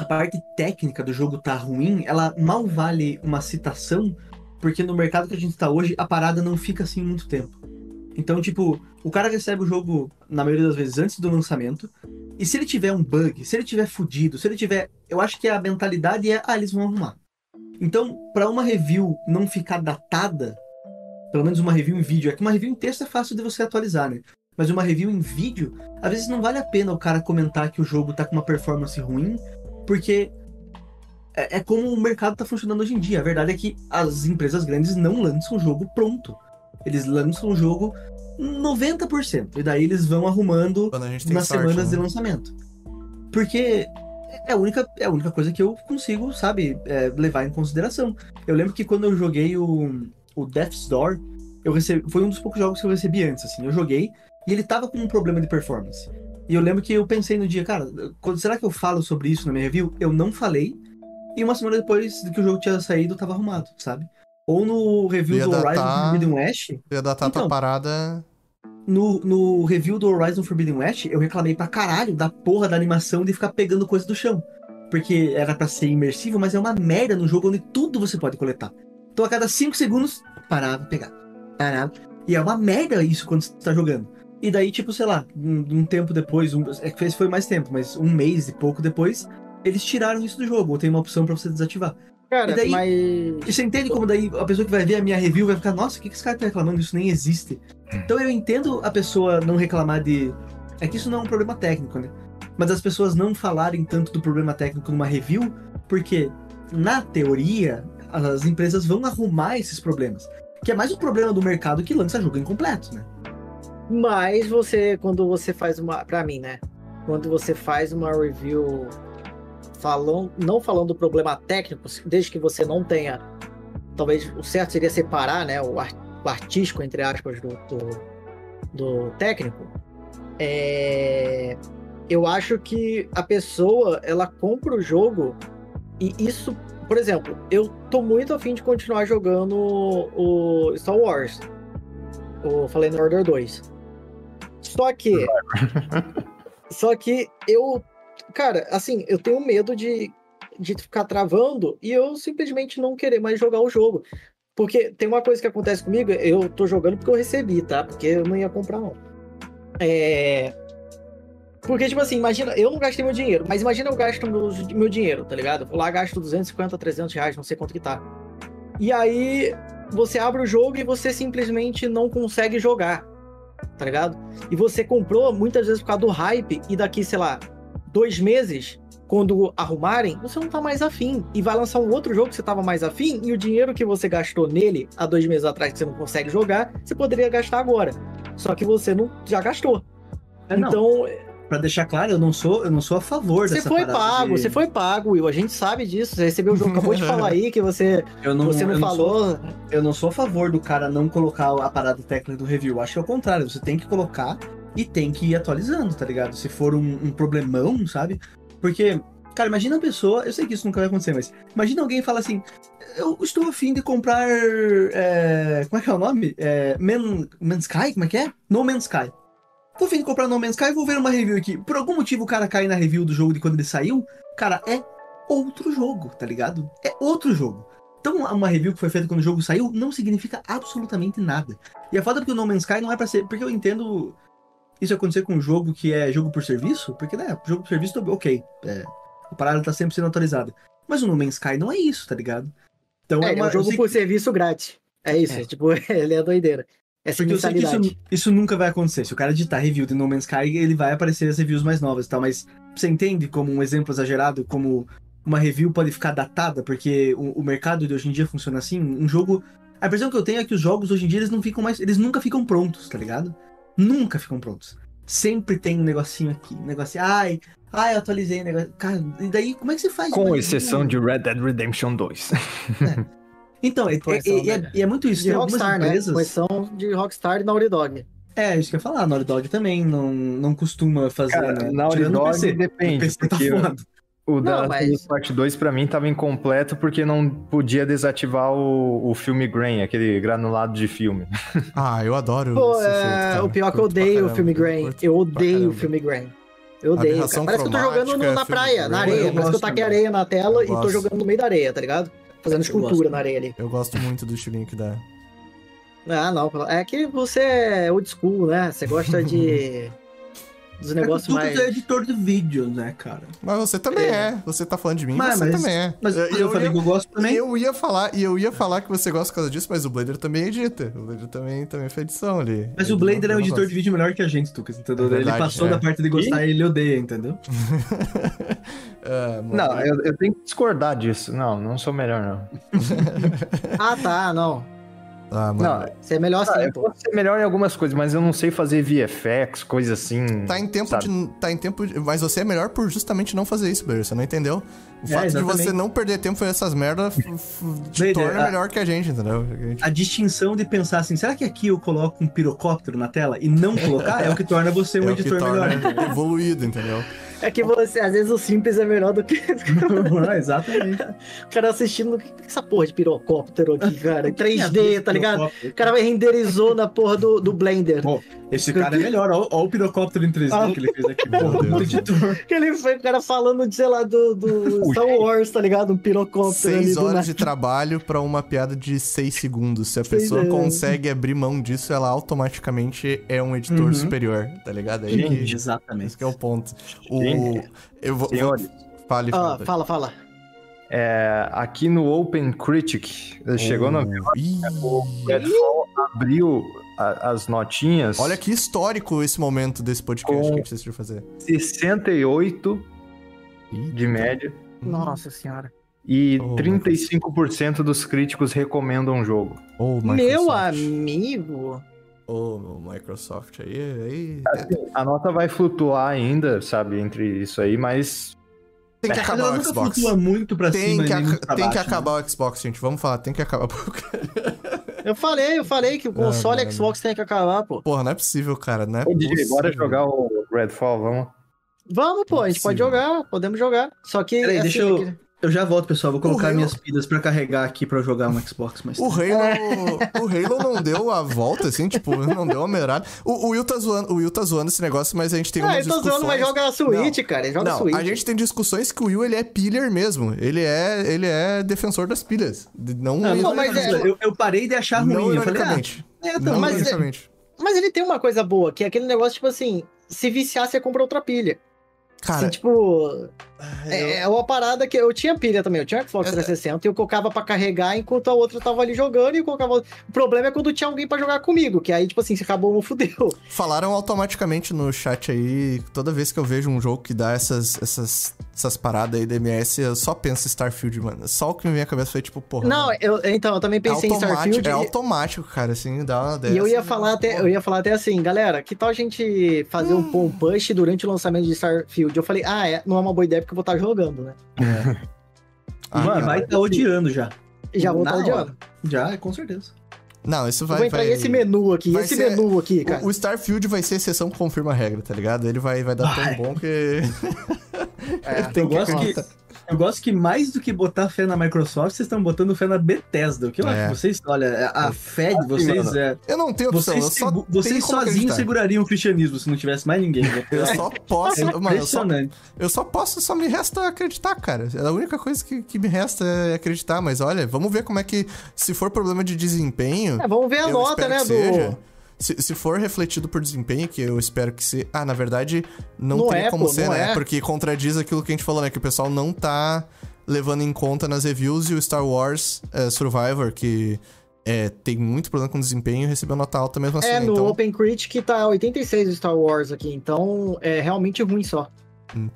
a parte técnica do jogo tá ruim, ela mal vale uma citação, porque no mercado que a gente tá hoje, a parada não fica assim muito tempo. Então, tipo, o cara recebe o jogo, na maioria das vezes, antes do lançamento, e se ele tiver um bug, se ele tiver fudido, se ele tiver. Eu acho que a mentalidade é, ah, eles vão arrumar. Então, pra uma review não ficar datada, pelo menos uma review em vídeo, é que uma review em texto é fácil de você atualizar, né? Mas uma review em vídeo, às vezes não vale a pena o cara comentar que o jogo tá com uma performance ruim, porque é, é como o mercado tá funcionando hoje em dia. A verdade é que as empresas grandes não lançam o jogo pronto. Eles lançam o jogo 90%. E daí eles vão arrumando nas sorte, semanas né? de lançamento. Porque é a única, é a única coisa que eu consigo, sabe, é, levar em consideração. Eu lembro que quando eu joguei o, o Death's Door, eu recebi, foi um dos poucos jogos que eu recebi antes, assim. Eu joguei e ele tava com um problema de performance. E eu lembro que eu pensei no dia, cara, quando- será que eu falo sobre isso na minha review? Eu não falei. E uma semana depois de que o jogo tinha saído, tava arrumado, sabe? Ou no review do Horizon datar- Forbidden West, ia datar tua Então. parada. no, no review do Horizon Forbidden West, eu reclamei pra caralho da porra da animação de ficar pegando coisa do chão. Porque era pra ser imersivo, mas é uma merda no jogo onde tudo você pode coletar. Então a cada 5 segundos, parava, pegava, parava. E é uma merda isso quando você tá jogando. E daí, tipo, sei lá, um, um tempo depois, um, é que foi mais tempo, mas um mês e pouco depois, eles tiraram isso do jogo. Ou tem uma opção pra você desativar. Cara, E daí- mas. Você entende como daí a pessoa que vai ver a minha review vai ficar, nossa, o que, que esse cara tá reclamando? Isso nem existe. Então eu entendo a pessoa não reclamar de. É que isso não é um problema técnico, né? Mas as pessoas não falarem tanto do problema técnico numa review, porque, na teoria, as empresas vão arrumar esses problemas. Que é mais o problema do mercado que lança jogo incompleto, né? Mas você, quando você faz uma. Pra mim, né? Quando você faz uma review falando, não falando do problema técnico, desde que você não tenha. Talvez o certo seria separar, né? O, ar- o artístico, entre aspas, do, do, do técnico. É, eu acho que a pessoa ela compra o jogo e isso, por exemplo, eu tô muito afim de continuar jogando o Star Wars, o Fallen Order 2. Só que. só que eu. Cara, assim, eu tenho medo de, de ficar travando e eu simplesmente não querer mais jogar o jogo. Porque tem uma coisa que acontece comigo, eu tô jogando porque eu recebi, tá? Porque eu não ia comprar, não. É. Porque, tipo assim, imagina, eu não gastei meu dinheiro, mas imagina eu gasto meu, meu dinheiro, tá ligado? Vou lá, gasto 250, 300 reais, não sei quanto que tá. E aí, você abre o jogo e você simplesmente não consegue jogar, tá ligado? E você comprou muitas vezes por causa do hype, e daqui, sei lá, dois meses, quando arrumarem, você não tá mais afim. E vai lançar um outro jogo que você tava mais afim, e o dinheiro que você gastou nele há dois meses atrás, que você não consegue jogar, você poderia gastar agora. Só que você não já gastou. É, não. Então, Pra deixar claro, eu não sou, eu não sou a favor você dessa foi parada pago, de- você foi pago, Will. A gente sabe disso. Você recebeu o jogo, acabou de falar aí que você, Eu não, você não eu falou. sou- eu não sou a favor do cara não colocar a parada técnica do review. Acho que é o contrário. Você tem que colocar e tem que ir atualizando, tá ligado? Se for um, um problemão, sabe? Porque, cara, imagina a pessoa. Eu sei que isso nunca vai acontecer, mas imagina alguém fala assim: Eu estou afim de comprar. é, como é que é o nome? É, Man, Man's Sky? Como é que é? No Man's Sky. Tô afim de comprar No Man's Sky, vou ver uma review aqui. Por algum motivo o cara cai na review do jogo de quando ele saiu. Cara, é outro jogo, tá ligado? É outro jogo. Então, uma review que foi feita quando o jogo saiu não significa absolutamente nada. E a foda é que o No Man's Sky não é pra ser. Porque eu entendo isso acontecer com um jogo que é jogo por serviço, porque, né, jogo por serviço, ok. É, a parada tá sempre sendo atualizada. Mas o No Man's Sky não é isso, tá ligado? Então É, é, ele é uma, um jogo por serviço grátis. É isso, É. tipo, ele é doideira. Essa Porque eu sei que isso, isso nunca vai acontecer. Se o cara editar review de No Man's Sky, ele vai aparecer as reviews mais novas e tal. Mas você entende como um exemplo exagerado, como uma review pode ficar datada, porque o, o mercado de hoje em dia funciona assim? Um jogo. A impressão que eu tenho é que os jogos hoje em dia eles não ficam mais. Eles nunca ficam prontos, tá ligado? Nunca ficam prontos. Sempre tem um negocinho aqui. Um negocinho. Ai, ai, eu atualizei o negócio. Cara, e daí como é que você faz? Com exceção de Red Dead Redemption 2. Então, é, é- Correção, é- é- é muito isso. De Tem algumas Rockstar, né? empresas- Correção de Rockstar e Naughty Dog. É, isso que eu ia falar. Naughty Dog também não, não costuma fazer, Cara, né? Naughty Dog PC. depende, PC tá porque- foda. O da Não, mas- of Us Part 2 pra mim tava incompleto porque não podia desativar o, o filme Grain, aquele granulado de filme. Ah, eu adoro Pô, esse é, cara. o pior é que eu odeio o filme Grain. Eu odeio o filme Grain. Eu odeio, cara. Parece que eu tô jogando no- cromática, na filme praia, na areia. Eu Parece que eu taquei também. areia na tela Eu e tô gosto. jogando no meio da areia, tá ligado? Fazendo escultura na areia ali. Eu gosto muito do estilinho que dá. Ah, não. É que você é old school, né? Você gosta de. dos negócios é mais. é editor de vídeo, né, cara? Mas você também É. é. Você tá falando de mim, Mas- você mas- também é. Mas eu, eu, falei ia, que eu gosto também. eu ia falar, e eu ia falar que você gosta por causa disso, mas o Blader também edita. O Blader também, também fez edição ali. Mas Ele o Blader não- é um editor de vídeo melhor que a gente, Lucas, entendeu? É verdade, ele passou é. da parte de gostar e ele odeia, entendeu? É. Não, eu, eu tenho que discordar disso. Não, não sou melhor, não. Ah, tá, não. Ah, mano. Não, Você é melhor Ah, assim, eu pô. posso ser melhor em algumas coisas, mas eu não sei fazer VFX, coisa assim. Tá em tempo sabe? de. Tá em tempo de, Mas você é melhor por justamente não fazer isso, Blader. Você não entendeu? O É, fato de exatamente. você não perder tempo fazer essas merdas te torna a- melhor que a gente, entendeu? A gente- A distinção de pensar assim, será que aqui eu coloco um pirocóptero na tela e não colocar é o que torna você um é o que editor torna melhor. evoluído, entendeu? É que você, às vezes o simples é melhor do que Ah, Exatamente. o cara assistindo. O que é essa porra de pirocóptero aqui, cara? Em 3D, tá ligado? O cara renderizou na porra do, do Blender. Pô, Esse cara é melhor, ó o pirocóptero em 3D Ah. que ele fez aqui. Porra, editor. Que ele foi o cara falando, de, sei lá, do, do Star Wars, tá ligado? Um pirocóptero Seis horas de trabalho pra uma piada de seis segundos. Se a Seis pessoa consegue abrir mão disso, ela automaticamente é um editor Uhum. superior, tá ligado? Aí que, Exatamente. esse que é o ponto. O, Gente, eu vou, Senhores, fale, Ah, fale. fala, fala. é, aqui no Open Critic, chegou no Ih, Redfall, abriu a- as notinhas. Olha que histórico esse momento desse podcast que a gente decidiu fazer. 68 Ih, de média. Nossa senhora. E Oh, 35% dos críticos recomendam o jogo. Ô, Meu Microsoft. amigo. Ô, meu Microsoft aí, aí. A nota vai flutuar ainda, sabe, entre isso aí, mas Tem que Mas acabar o Xbox. flutua muito pra Tem cima que, pra tem que baixo, né? acabar o Xbox, gente. Vamos falar, tem que acabar. Eu falei, eu falei que o console mano. Xbox tem que acabar, pô. Porra, não é possível, cara. Não é Ô, DJ, bora jogar o Redfall, vamos? Vamos, pô, a gente pode Possível. jogar, podemos jogar. Só que. Peraí, assim, deixa eu- que- Eu já volto, pessoal. Vou colocar Halo- minhas pilhas pra carregar aqui pra eu jogar um Xbox mais O. Halo, o Halo não deu a volta, assim, tipo, não deu a merada. O, o, Will tá zoando, o Will tá zoando esse negócio, mas a gente tem Ah, umas eu tô discussões... zoando, mas joga a Switch, Não. cara. Ele joga Não, Switch. a gente tem discussões que o Will, ele é pillar mesmo. Ele é, ele é defensor das pilhas. Não, Não, não, mas é- eu, eu parei de achar não ruim. Eu falei, ah, é, não também. mas- ironicamente. Mas ele tem uma coisa boa, que é aquele negócio, tipo assim, se viciar, você compra outra pilha. Cara, Assim, tipo, é, é uma parada que eu tinha pilha também, eu tinha Xbox É- 360 e eu colocava pra carregar enquanto a outra tava ali jogando e eu colocava. O problema é quando tinha alguém pra jogar comigo, que aí, tipo assim, se acabou, não fudeu. falaram automaticamente no chat aí, toda vez que eu vejo um jogo que dá essas, essas, essas paradas aí da MS, eu só penso em Starfield, mano. Só o que me vem à cabeça foi tipo, porra. Não, mano, eu, então, eu também é pensei em automático, Starfield. é automático, cara, assim, dá uma E eu dessa, ia falar até, eu ia falar até assim, galera, que tal a gente fazer um pom push durante o lançamento de Starfield? Eu falei, ah, é, não é uma boa ideia porque eu vou estar jogando, né? Ah, e cara. vai estar odiando já. Já vou estar hora. odiando. Já, com certeza. Não, isso Eu vai. vou entrar vai... nesse menu aqui, esse ser- menu aqui, cara. O, o Starfield vai ser exceção que confirma a regra, tá ligado? Ele vai, vai dar Vai. tão bom que. É, Tem eu, gosto que, eu gosto que mais do que botar fé na Microsoft, vocês estão botando fé na Bethesda. O que eu É. acho vocês, olha, a fé de vocês é. Eu não tenho opção, Vocês, eu só. vocês sozinhos segurariam o cristianismo se não tivesse mais ninguém. né? Eu só posso. É mano, eu só, impressionante. eu só posso, só me resta acreditar, cara. A única coisa que, que me resta é acreditar. Mas olha, vamos ver como é que. Se for problema de desempenho. É, vamos ver a nota, né, do... Se, se for refletido por desempenho, que eu espero que se. Ah, na verdade, não, Não teria é, como pô, ser, né? é. Porque contradiz aquilo que a gente falou, né? Que o pessoal não tá levando em conta nas reviews e o Star Wars eh, Survivor, que é, tem muito problema com desempenho e recebeu nota alta mesmo assim. É, né? no então, Open Critic tá 86 o Star Wars aqui, então é realmente ruim só.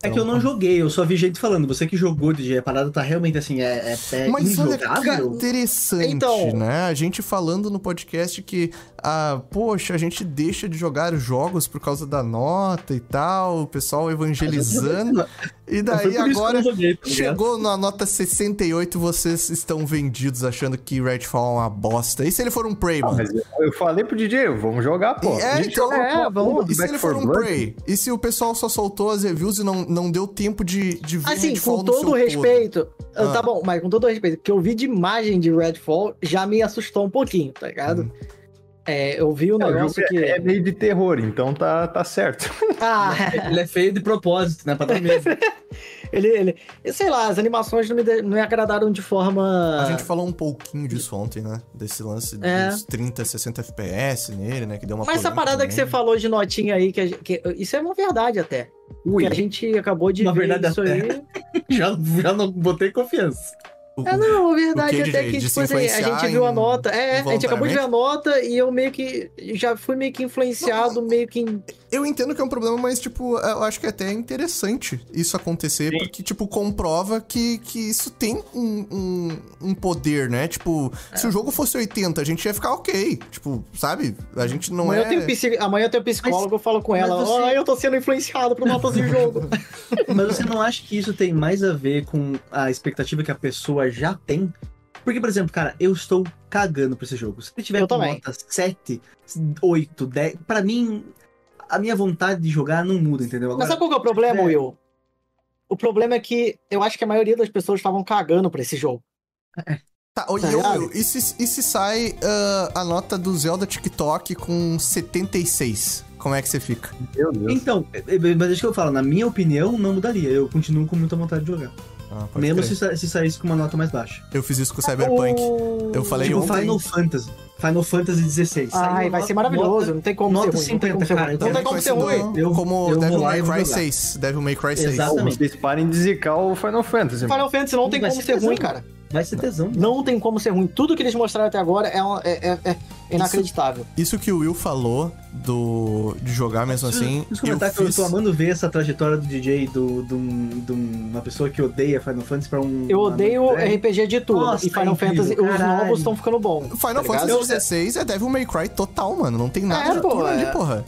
É que eu então- não joguei, eu só vi gente falando. Você que jogou, DJ, a parada tá realmente assim, é, é, é Mas olha injogável. interessante, Então- né? A gente falando no podcast que, ah, poxa, a gente deixa de jogar jogos por causa da nota e tal, o pessoal evangelizando. e daí agora joguei, tá chegou na nota 68 vocês estão vendidos achando que Redfall é uma bosta. E se ele for um Prey, mano? Mas eu, falei pro DJ, vamos jogar, pô. É, então, é, vamos. E se ele for 4 um Blood? Prey? E se o pessoal só soltou as reviews e não, não deu tempo de, de ver Assim, Redfall com no seu todo o respeito, Ah. tá bom, mas com todo o respeito, que eu vi de imagem de Redfall já me assustou um pouquinho, tá ligado? É, eu vi o Não, o negócio que. é, é meio de terror, então tá, tá certo. Ah, Ele é feio de propósito, né? Pra dar medo. ele, ele. Sei lá, as animações não me, de- não me agradaram de forma. A gente falou um pouquinho disso ontem, né? Desse lance É. dos 30, 60 FPS nele, né? Que deu uma Mas essa parada que você falou de notinha aí, que, a gente- que- isso é uma verdade até. Ui, Que a gente acabou de Uma ver verdade isso até. aí. já, já não botei confiança. O- É, não, a verdade O que, até que, De tipo assim, a gente viu a nota. É, a gente acabou de ver a nota e eu meio que. Já fui meio que influenciado, meio que. Eu entendo que é um problema, mas, tipo, eu acho que é até interessante isso acontecer, Sim. porque, tipo, comprova que, que isso tem um, um, um poder, né? Tipo, se o jogo fosse 80, a gente ia ficar ok. Tipo, sabe? A gente não amanhã, é. eu tenho psi- amanhã eu tenho psicólogo, eu falo com mas ela. você- Ah, eu tô sendo influenciado por notas de jogo. Mas você não acha que isso tem mais a ver com a expectativa que a pessoa já tem? Porque, por exemplo, cara, eu estou cagando pra esse jogo. Se ele tiver Eu com também. nota 7, 8, 10, pra mim, a minha vontade de jogar não muda, entendeu? Mas Agora, sabe qual que é o problema, é. Will? O problema é que eu acho que a maioria das pessoas estavam cagando pra esse jogo. Tá, ô, Tá e, ô, ligado? Will, e, se, e se sai ah, a nota do Zelda TikTok com 76? Como é que você fica? meu Deus. Então, é- é- mas é isso que eu falo, na minha opinião, não mudaria. Eu continuo com muita vontade de jogar. Ah, Mesmo se, se saísse com uma nota mais baixa. Eu fiz isso com o Cyberpunk. O- Eu falei tipo ontem. Final Fantasy. Final Fantasy XVI. Ai, Saiu vai nota- ser maravilhoso. nota- Não tem como nota ser ruim. Não tem como 50, ser cara, ruim. então Não tem como ser ruim. Eu- como eu Devil May Cry jogar. 6. Devil May Cry 6. Exato. Exatamente. Vocês parem de zicar o Final Fantasy, mano. Final Fantasy não tem como ser ruim, tesão. cara. Vai ser tesão. Não tem como ser ruim. Tudo que eles mostraram até agora é, uma- é- é- é inacreditável. Isso que o Will falou do de jogar mesmo assim. Os Eu comentários que eu fiz... tô amando ver essa trajetória do DJ do, de um- de uma pessoa que odeia Final Fantasy pra um. Eu odeio uma- RPG de tudo. Nossa, e Final é incrível, Fantasy, os caralho. novos estão ficando bons. Final tá Fantasy? XVI é Devil May Cry total, mano. Não tem nada É, de pô, tudo ali, é. porra.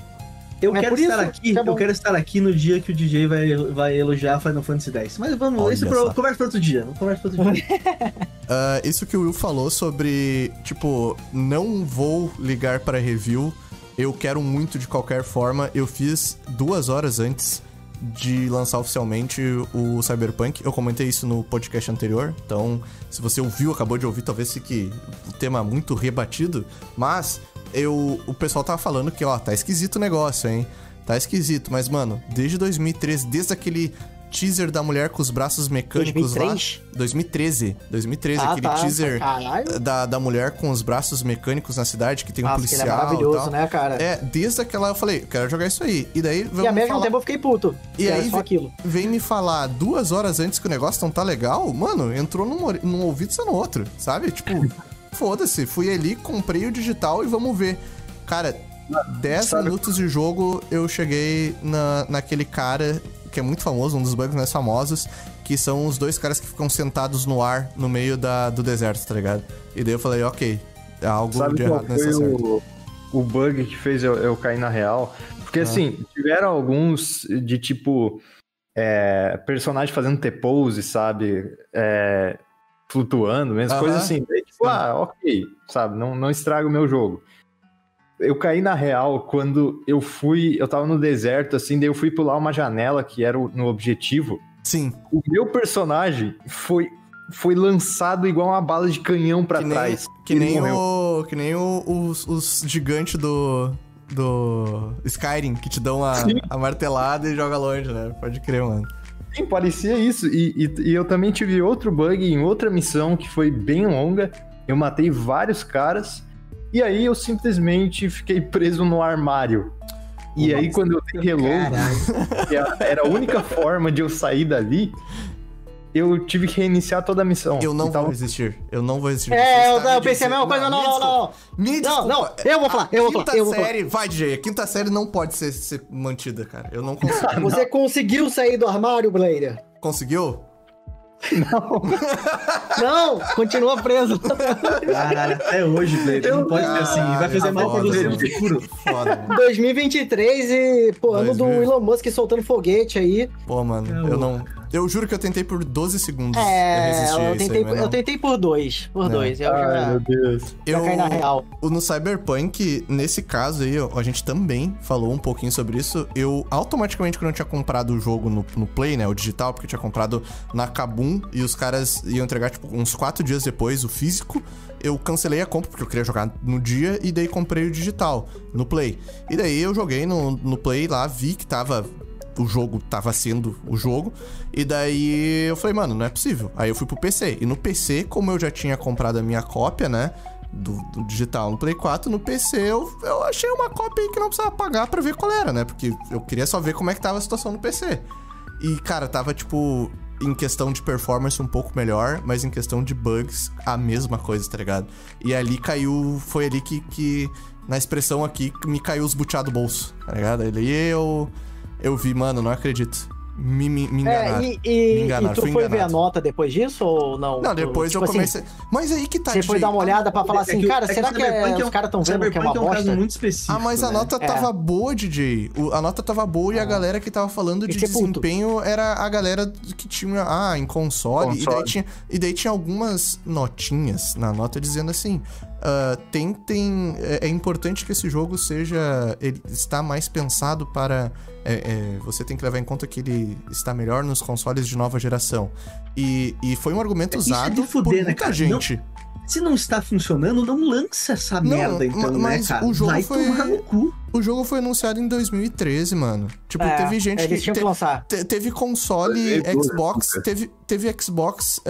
Eu É quero estar aqui, que é eu quero estar aqui no dia que o DJ vai, vai elogiar Final Fantasy X. Mas vamos, Olha isso pro, conversa pra outro dia. Conversa pra outro dia. Ah, isso que o Will falou sobre, tipo, não vou ligar para review. Eu quero muito de qualquer forma. Eu fiz duas horas antes de lançar oficialmente o Cyberpunk. Eu comentei isso no podcast anterior. Então, se você ouviu, acabou de ouvir, talvez fique o tema muito rebatido. Mas eu, o pessoal tava falando que, ó, tá esquisito o negócio, hein? Tá esquisito. Mas, mano, desde 2013, desde aquele teaser da mulher com os braços mecânicos 2003? lá. 2013. 2013, Ah, aquele tá. teaser Caralho. da, da mulher com os braços mecânicos na cidade, que tem um que é policial e maravilhoso, tal. né, cara? É, desde aquela eu falei, eu quero jogar isso aí. E daí e ao mesmo falar, tempo eu fiquei puto. E aí só ve- aquilo. vem me falar duas horas antes que o negócio não tá legal, mano, entrou num, num ouvido e saiu no outro, sabe? Tipo, foda-se, fui ali, comprei o digital e vamos ver. Cara, 10 sabe- minutos de jogo eu cheguei na, naquele cara que é muito famoso, um dos bugs mais famosos, que são os dois caras que ficam sentados no ar no meio da, do deserto, tá ligado? E daí eu falei, ok, é algo Sabe de errado nessa foi certa. o, o bug que fez eu, eu cair na real? Porque, assim, tiveram alguns de, tipo, é, personagem fazendo T-pose, sabe? É, flutuando mesmo, coisa assim. Daí, tipo, ah, ok, sabe? Não, não estraga o meu jogo. Eu caí na real quando eu fui, eu tava no deserto, assim, daí eu fui pular uma janela que era no objetivo. Sim, O meu personagem foi, foi lançado igual uma bala de canhão nem, trás. que nem o que nem o, os, os gigantes do do Skyrim que te dão a, a martelada e joga longe, né? Pode crer, mano. Sim, parecia isso. E, e- e eu também tive outro bug em outra missão que foi bem longa. Eu matei vários caras. E aí eu simplesmente fiquei preso no armário. E aí, quando eu dei reload, que era- a única forma de eu sair dali, eu tive que reiniciar toda a missão. Eu não Então, vou resistir. Eu não vou resistir. É, eu, eu pensei a mesma coisa, não, não, não, não. desculpa. Me Não, não, eu vou falar, eu vou quinta falar, eu vou falar. série, vai, DJ. A quinta série não pode ser, ser mantida, cara. Eu não consigo. Você conseguiu sair do armário, Blader? Conseguiu? Não, continua preso. Caralho, até hoje, Blade. Não pode ser assim. Vai fazer mal pra você no futuro. Foda. mano. 2023 e, pô, ano do 2000. Elon Musk soltando foguete aí. Pô, mano, eu não. Eu juro que eu tentei por 12 segundos É, eu isso tentei, aí, mas eu não. tentei por dois. Por Não. dois. Eu Ai, já, meu Deus. já caí na real. No Cyberpunk, nesse caso aí, ó, a gente também falou um pouquinho sobre isso. Eu automaticamente, quando eu tinha comprado o jogo no, no Play, né, o digital, porque eu tinha comprado na Kabum e os caras iam entregar, tipo, uns quatro dias depois o físico, eu cancelei a compra, porque eu queria jogar no dia, e daí comprei o digital no Play. E daí eu joguei no, no Play lá, vi que tava. O jogo tava sendo o jogo. E daí eu falei, mano, não é possível. Aí eu fui pro PC. E no PC, como eu já tinha comprado a minha cópia, né? do, do digital no Play 4, no PC eu, eu achei uma cópia aí que não precisava pagar pra ver qual era, né? Porque eu queria só ver como é que tava a situação no PC. E, cara, tava, tipo, em questão de performance um pouco melhor, mas em questão de bugs, a mesma coisa, tá ligado? E ali caiu, foi ali que, que na expressão aqui, me caiu os buteados do bolso, tá ligado? Ali eu, eu vi, mano, não acredito. Me, me, me enganaram. É, e, e, Me enganaram, e tu fui foi ver a nota depois disso ou não? Não, Tu, depois tipo eu assim, comecei. Mas aí que tá, Você foi dar uma olhada pra falar É assim, que o- cara, é que será o que é- Cyberpunk é um- os caras estão vendo que é uma é um caso bosta? muito específico. Ah, mas a né? nota É. tava boa, DJ. O- a nota tava boa e a galera que tava falando de Fiquei puto. desempenho era a galera que tinha, ah, em console. E, daí Console. tinha, e daí tinha algumas notinhas na nota dizendo assim: ah, tentem. É, é importante que esse jogo seja. Ele está mais pensado para. É, é, você tem que levar em conta que ele está melhor nos consoles de nova geração. E, e foi um argumento Isso é usado de fuder, por né, muita cara? gente. Se não está funcionando, não lança essa Não, merda, então, ma- mas né, cara? o jogo Vai foi- tomar no cu. O jogo foi anunciado em 2013, mano. Tipo, É, teve gente eles que. tinham te- que lançar. Te- teve console 2012, Xbox, cara. teve, teve Xbox uh,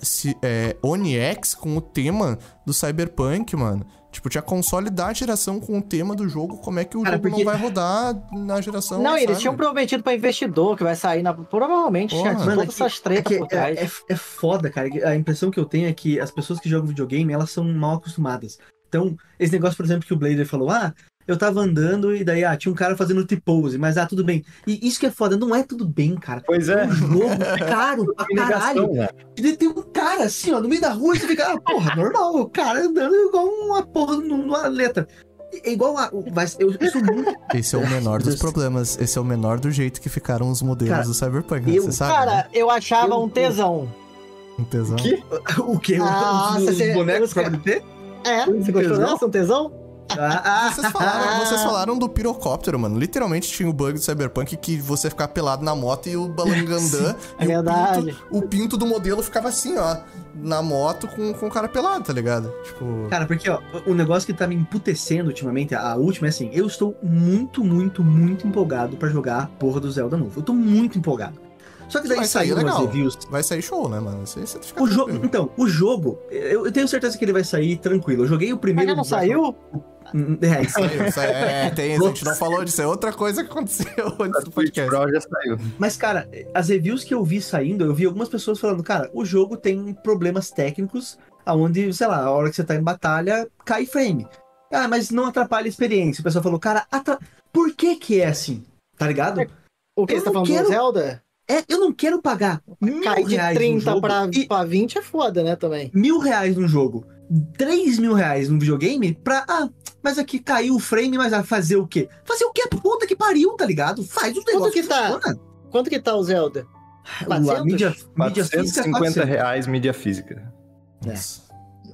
se- é, One X com o tema do Cyberpunk, mano. Tipo, tinha console da geração com o tema do jogo, como é que o Cara, jogo porque- não vai rodar na geração, Não, eles sabe? tinham prometido pra investidor que vai sair na. Provavelmente Porra. tinha Mano, todas é que- essas tretas é, por que trás. é, é, é foda, cara. A impressão que eu tenho é que as pessoas que jogam videogame, elas são mal acostumadas. Então, esse negócio, por exemplo, que o Blader falou, ah, eu tava andando e daí, ah, tinha um cara fazendo T-pose, mas ah, tudo bem. E isso que é foda, não é tudo bem, cara. Pois é. Um jogo caro pra caralho. Negação, né? E tem um cara assim, ó, no meio da rua e você fica, ah, porra, normal, o cara andando igual uma porra numa letra. É igual a. o- Mas eu, eu sou muito. Esse é o menor dos problemas. Esse é o menor do jeito que ficaram os modelos Cara, do Cyberpunk, né? eu- você sabe? Cara, eu achava Eu- um tesão. Um tesão. Que? O quê? Nossa, os, os você- bonecos os pra BT? É, você gostou tesão? dessa? Um tesão? Ah, Vocês falaram, vocês falaram do pirocóptero, mano. Literalmente tinha o bug do Cyberpunk que você ficar pelado na moto e o balangandã. é e o verdade. pinto- O pinto, do modelo ficava assim, ó. Na moto com, com o cara pelado, tá ligado? Tipo. Cara, porque, ó, o negócio que tá me emputecendo ultimamente, a última é assim, eu estou muito, muito, muito empolgado pra jogar a porra do Zelda novo. Eu tô muito empolgado. Só que daí Vai sair legal. reviews. Vai sair show, né, mano? Você, você fica O jogo, tranquilo. então, o jogo, eu, eu tenho certeza que ele vai sair tranquilo. Eu joguei o Mas primeiro. já não saiu? Hum, É, isso aí. Saiu, saiu. É, tem, a gente não falou disso. É outra coisa que aconteceu antes do podcast. Pro já saiu. Mas, cara, as reviews que eu vi saindo, eu vi algumas pessoas falando, cara, o jogo tem problemas técnicos, aonde, sei lá, a hora que você tá em batalha, cai frame. Ah, mas não atrapalha a experiência. O pessoal falou, cara, atra... por que que é assim? Tá ligado? O que? Eu Você tá falando quero- do Zelda? É, eu não quero pagar mil Cair de reais num 30 jogo pra, e pra 20 é foda, né, também. mil reais num jogo, três mil reais num videogame pra, ah, mas aqui caiu o frame, mas vai fazer o quê? Fazer o quê? Puta que pariu, tá ligado? Faz o negócio que tá? funciona. Quanto que tá o Zelda? A 400? mídia, mídia física 450 400. reais mídia física. Nossa.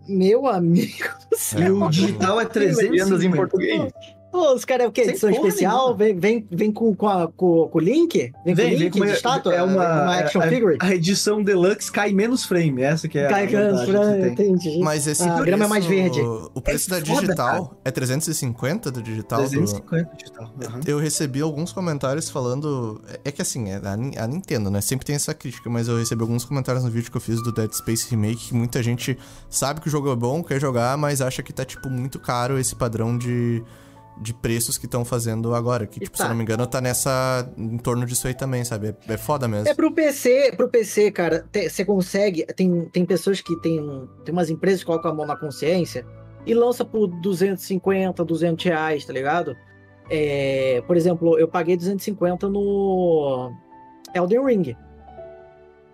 Meu amigo do E céu. o digital é Legendas em 350. português. Pô, os caras é o quê? Sem Edição especial? Vem, vem, vem com, com, a- com, com o link? Vem, com o link com de estátua? é uma, action a, figure? A edição deluxe cai menos frame, essa que é Cai a você tem. entendi. Mas esse Ah, a grama é mais verde. O preço É da foda, digital é 350 do digital? do- 350 digital. Aham. Eu recebi alguns comentários falando. é- É que assim, é a, a Nintendo, né? Sempre tem essa crítica, mas eu recebi alguns comentários no vídeo que eu fiz do Dead Space Remake que muita gente sabe que o jogo é bom, quer jogar, mas acha que tá, tipo, muito caro esse padrão de, de preços que estão fazendo agora. Que, tipo, tá. se eu não me engano, tá nessa. em torno disso aí também, sabe? É, é foda mesmo. É pro PC, pro PC, cara, você consegue. Tem, tem pessoas que tem, tem umas empresas que colocam a mão na consciência e lança por 250, 200 reais, tá ligado? É, por exemplo, eu paguei 250 no Elden Ring.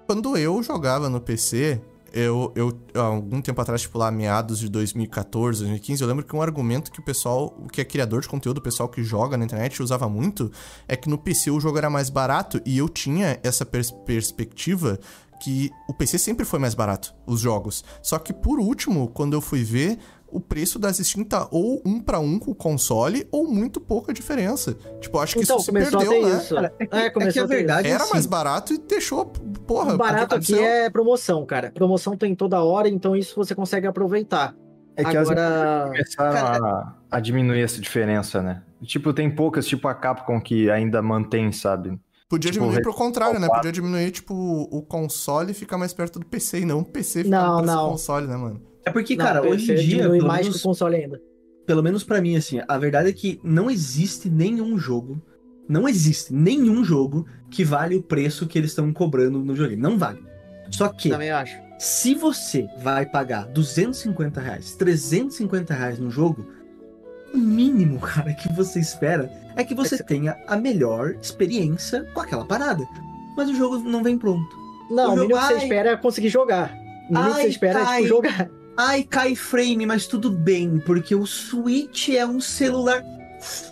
Quando eu jogava no PC, eu, eu algum tempo atrás, tipo lá, meados de 2014, 2015, eu lembro que um argumento que o pessoal, que é criador de conteúdo, o pessoal que joga na internet usava muito, é que no PC o jogo era mais barato e eu tinha essa pers- perspectiva que o PC sempre foi mais barato, os jogos. Só que por último, quando eu fui ver, o preço das Steam tá ou um pra um com o console ou muito pouca diferença. Tipo, acho que Então, isso se começou perdeu, a ter né? isso. Cara, é que, É, é que começou a verdade Era assim, mais barato e deixou, porra, O barato aqui é promoção, cara. Promoção tem toda hora, então isso você consegue aproveitar. É que as Agora, começaram a, a diminuir essa diferença, né? Tipo, tem poucas, tipo a Capcom, que ainda mantém, sabe? Podia Tipo, diminuir pro contrário, né? Podia diminuir, tipo, o console e ficar mais perto do PC e não o PC ficar Não, no preço do console, né, mano? É porque, não, cara, hoje em dia, pelo mais menos, que o console ainda. pelo menos pra mim, assim, a verdade é que não existe nenhum jogo, não existe nenhum jogo que vale o preço que eles estão cobrando no videogame. Não vale. Só que, Também acho. se você vai pagar 250 reais, 350 reais no jogo, o mínimo, cara, que você espera é que você tenha a melhor experiência com aquela parada. Mas o jogo não vem pronto. Não, O o jogo- mínimo que você ai. espera é conseguir jogar. O mínimo que Ai, você espera é tipo, jogar. Ai, cai frame, mas tudo bem, porque o Switch é um celular.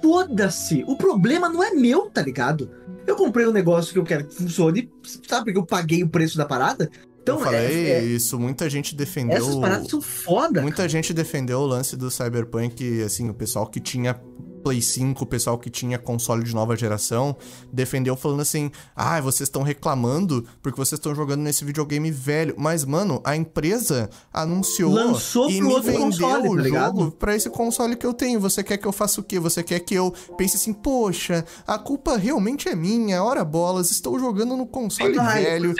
Foda-se! O problema não é meu, tá ligado? Eu comprei um negócio que eu quero que funcione, sabe? Porque eu paguei o preço da parada. Então, eu falei é- é- isso, muita gente defendeu. essas paradas são foda. Muita gente defendeu o lance do Cyberpunk, assim, o pessoal que tinha Play 5, o pessoal que tinha console de nova geração, defendeu falando assim: ah, vocês estão reclamando porque vocês estão jogando nesse videogame velho. Mas, mano, a empresa anunciou Lançou e me vendeu console, o tá jogo pra esse console que eu tenho. Você quer que eu faça o quê? Você quer que eu pense assim, poxa, a culpa realmente é minha, ora bolas, estou jogando no console Ai, velho.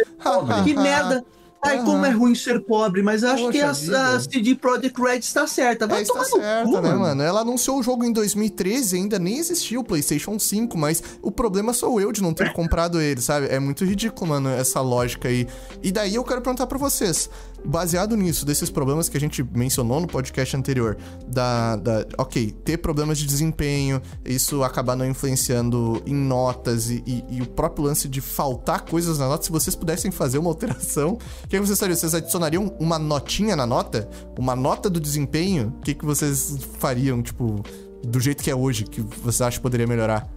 Que merda! Ai, Aham. como é ruim ser pobre, mas acho Poxa que a, a CD Projekt Red está certa. Vai É, está certa, cu, né, mano? Ela anunciou o jogo em 2013, ainda nem existia o PlayStation 5, mas o problema sou eu de não ter comprado ele, sabe? É muito ridículo, mano, essa lógica aí. E daí eu quero perguntar pra vocês, baseado nisso, desses problemas que a gente mencionou no podcast anterior, da, da ok, ter problemas de desempenho, isso acabar não influenciando em notas e, e- e o próprio lance de faltar coisas na nota, se vocês pudessem fazer uma alteração, o que, que vocês fariam? Vocês adicionariam uma notinha na nota? Uma nota do desempenho? O que, que vocês fariam, tipo, do jeito que é hoje, que você acha que poderia melhorar?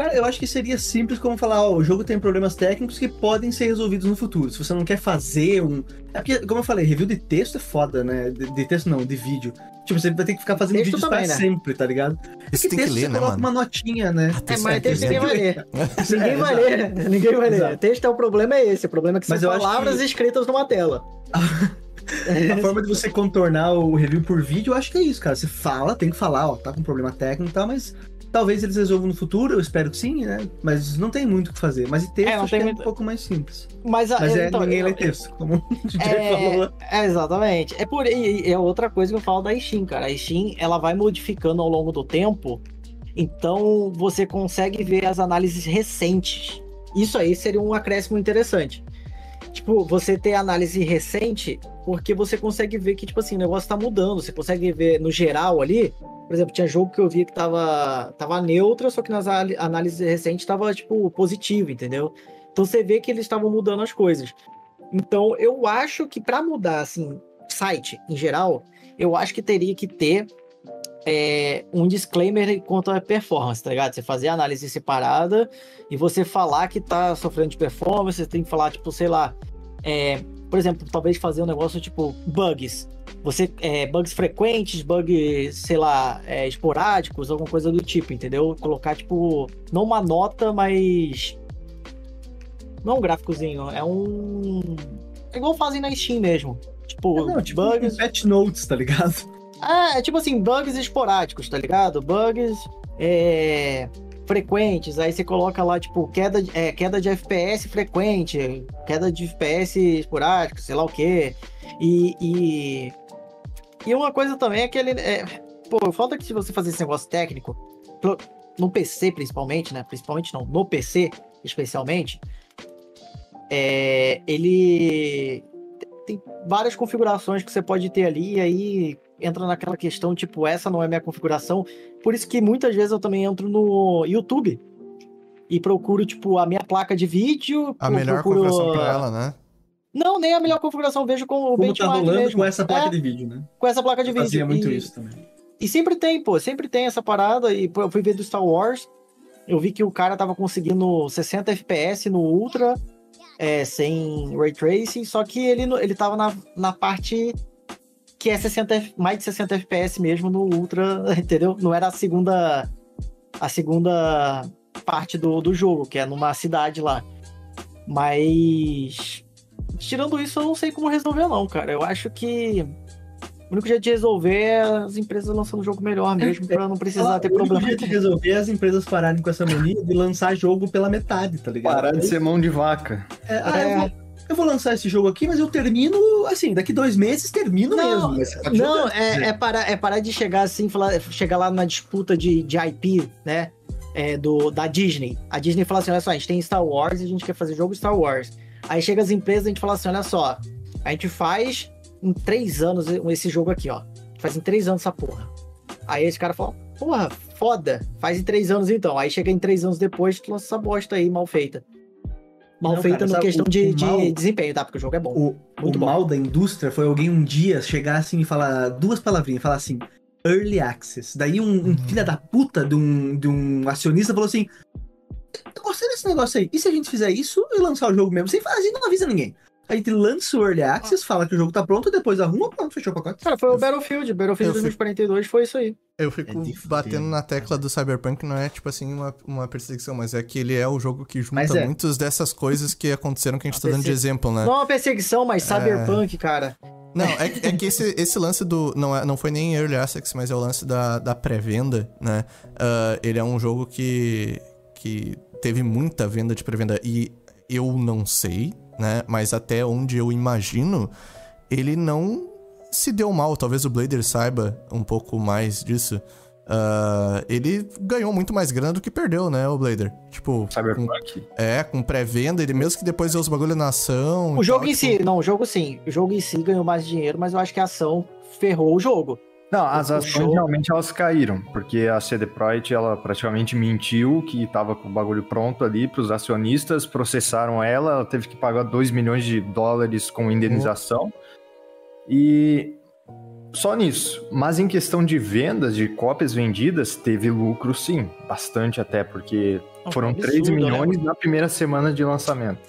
Cara, eu acho que seria simples como falar, ó, o jogo tem problemas técnicos que podem ser resolvidos no futuro. Se você não quer fazer um. É porque, como eu falei, review de texto é foda, né? De, de texto não, de vídeo. Tipo, você vai ter que ficar fazendo Texto vídeos também, pra né? sempre, tá ligado? É Você tem que texto ler, você né, coloca mano? uma notinha, né? É, mas texto é, ninguém vai ler. Ninguém É, vai exato. ler. Ninguém vai ler. Texto é o problema é esse. O problema é que são Mas palavras que- escritas numa tela. A forma de você contornar o review por vídeo, eu acho que é isso, cara. Você fala, tem que falar, ó, tá com problema técnico e tal, mas talvez eles resolvam no futuro, eu espero que sim, né? Mas não tem muito o que fazer. Mas em texto, É, não tem que é muito- um pouco mais simples. Mas, a- Mas é, então, ninguém eu- lê texto, como o DJ É, falou. é, exatamente. É por é outra coisa que eu falo da Steam, cara. A Steam, ela vai modificando ao longo do tempo, então você consegue ver as análises recentes. Isso aí seria um acréscimo interessante. Tipo, você ter análise recente, porque você consegue ver que, tipo assim, o negócio tá mudando. Você consegue ver no geral ali. Por exemplo, tinha jogo que eu via que tava, tava neutra, só que nas análises recentes tava, tipo, positivo, entendeu? Então você vê que eles estavam mudando as coisas. Então, eu acho que para mudar, assim, site em geral, eu acho que teria que ter é, um disclaimer quanto à performance, tá ligado? Você fazer a análise separada e você falar que tá sofrendo de performance, você tem que falar, tipo, sei lá, é, por exemplo, talvez fazer um negócio tipo bugs. Você, é, bugs frequentes, bugs, sei lá, é, esporádicos, alguma coisa do tipo, entendeu? Colocar, tipo, não uma nota, mas não um gráficozinho, é um. É igual fazem na Steam mesmo. Tipo, Não, tipo, bugs. um patch notes, tá ligado? Ah, é tipo assim, bugs esporádicos, tá ligado? Bugs é, frequentes. Aí você coloca lá, tipo, queda, é, queda de FPS frequente, queda de FPS esporádico, sei lá o quê. E. E, e uma coisa também é que ele. é, pô, falta que se você fazer esse negócio técnico, no PC principalmente, né? Principalmente não, no PC especialmente, é, ele tem várias configurações que você pode ter ali, e aí entra naquela questão, tipo, essa não é minha configuração. Por isso que muitas vezes eu também entro no YouTube e procuro, tipo, a minha placa de vídeo. A melhor procuro- configuração pra ela, né? Não, nem a melhor configuração, vejo com o Como tá benchmark rolando mesmo. com essa placa É, de vídeo, né? com essa placa de Eu vídeo. fazia muito E- isso também. e sempre tem, pô, sempre tem essa parada. E pô, eu fui ver do Star Wars, eu vi que o cara tava conseguindo 60 FPS no Ultra, é, sem Ray Tracing, só que ele, no- ele tava na, na parte que é 60, F- mais de 60 FPS mesmo no Ultra, entendeu? Não era a segunda a segunda parte do, do jogo, que é numa cidade lá. Mas tirando isso, eu não sei como resolver não, cara. Eu acho que o único jeito de resolver é as empresas lançando um jogo melhor mesmo, pra não precisar ter o único problema. jeito de resolver é as empresas pararem com essa mania de lançar jogo pela metade, tá ligado? Parar de ser mão de vaca. É, ah, É. eu, vou, eu vou lançar esse jogo aqui, mas eu termino, assim, daqui dois meses termino Não, mesmo. Pode Não, é, quiser. é, parar, é parar de chegar assim, falar, chegar lá na disputa de, de IP, né? É, do, da Disney. A Disney fala assim: olha só, a gente tem Star Wars e a gente quer fazer jogo Star Wars. Aí chega as empresas e a gente fala assim: olha só, a gente faz em três anos esse jogo aqui, ó. Faz em três anos essa porra. Aí esse cara fala: porra, foda, faz em três anos então. Aí chega em três anos depois, tu lança essa bosta aí, mal feita. Mal Não, feita cara, na sabe, questão o- de, o de mal- desempenho, tá? Porque o jogo é bom. O, o bom. mal da indústria foi alguém um dia chegar assim e falar duas palavrinhas, falar assim, early access. Daí um, um filho da puta de um, de um acionista falou assim: tô gostando desse negócio aí. E se a gente fizer isso e lançar o jogo mesmo? Sem fazer, não avisa ninguém. A gente lança o early access, fala que o jogo tá pronto, depois arruma, pronto, fechou o pacote. Cara, foi o Battlefield. Battlefield Eu fico- 2042 foi isso aí. Eu fico É batendo na tecla do Cyberpunk, não é tipo assim uma, uma perseguição, mas é que ele é o jogo que junta é. muitas dessas coisas que aconteceram que a gente tá A dando de exemplo, né? Não é uma perseguição, mas cyberpunk, cara. Não, é, que- é que esse, esse lance do. Não, é, não foi nem Early Access, mas é o lance da, da pré-venda, né? Ah, ele é um jogo que, que teve muita venda de pré-venda. E eu não sei, né? Mas até onde eu imagino, ele não se deu mal. Talvez o Blader saiba um pouco mais disso. Ah, ele ganhou muito mais grana do que perdeu, né, o Blader? Tipo, com, Cyberpunk. é, com pré-venda, ele mesmo que depois deu os bagulho na ação. O jogo tal, em tipo, si, não, o jogo sim. O jogo em si ganhou mais dinheiro, mas eu acho que a ação ferrou o jogo. Não, as ações show- realmente elas caíram, porque a CD Projekt ela praticamente mentiu que estava com o bagulho pronto ali para os acionistas, processaram ela, ela teve que pagar 2 milhões de dólares com indenização. E só nisso. Mas em questão de vendas, de cópias vendidas, teve lucro sim, bastante até, porque foram Absurdo, 3 né? milhões na primeira semana de lançamento.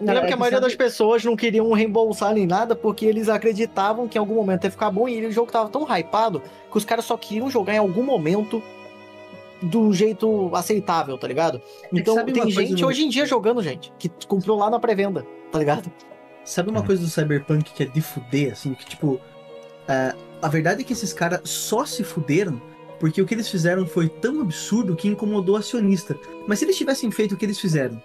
Eu lembro É, que a maioria sabe- das pessoas não queriam reembolsar nem nada porque eles acreditavam que em algum momento ia ficar bom e o jogo tava tão hypado que os caras só queriam jogar em algum momento do jeito aceitável, tá ligado? Então sabe tem gente hoje em dia jogando, gente, que comprou lá na pré-venda, tá ligado? Sabe uma Hum. coisa do Cyberpunk que é de fuder, assim, que tipo. é, a verdade é que esses caras só se fuderam porque o que eles fizeram foi tão absurdo que incomodou o acionista. Mas se eles tivessem feito o que eles fizeram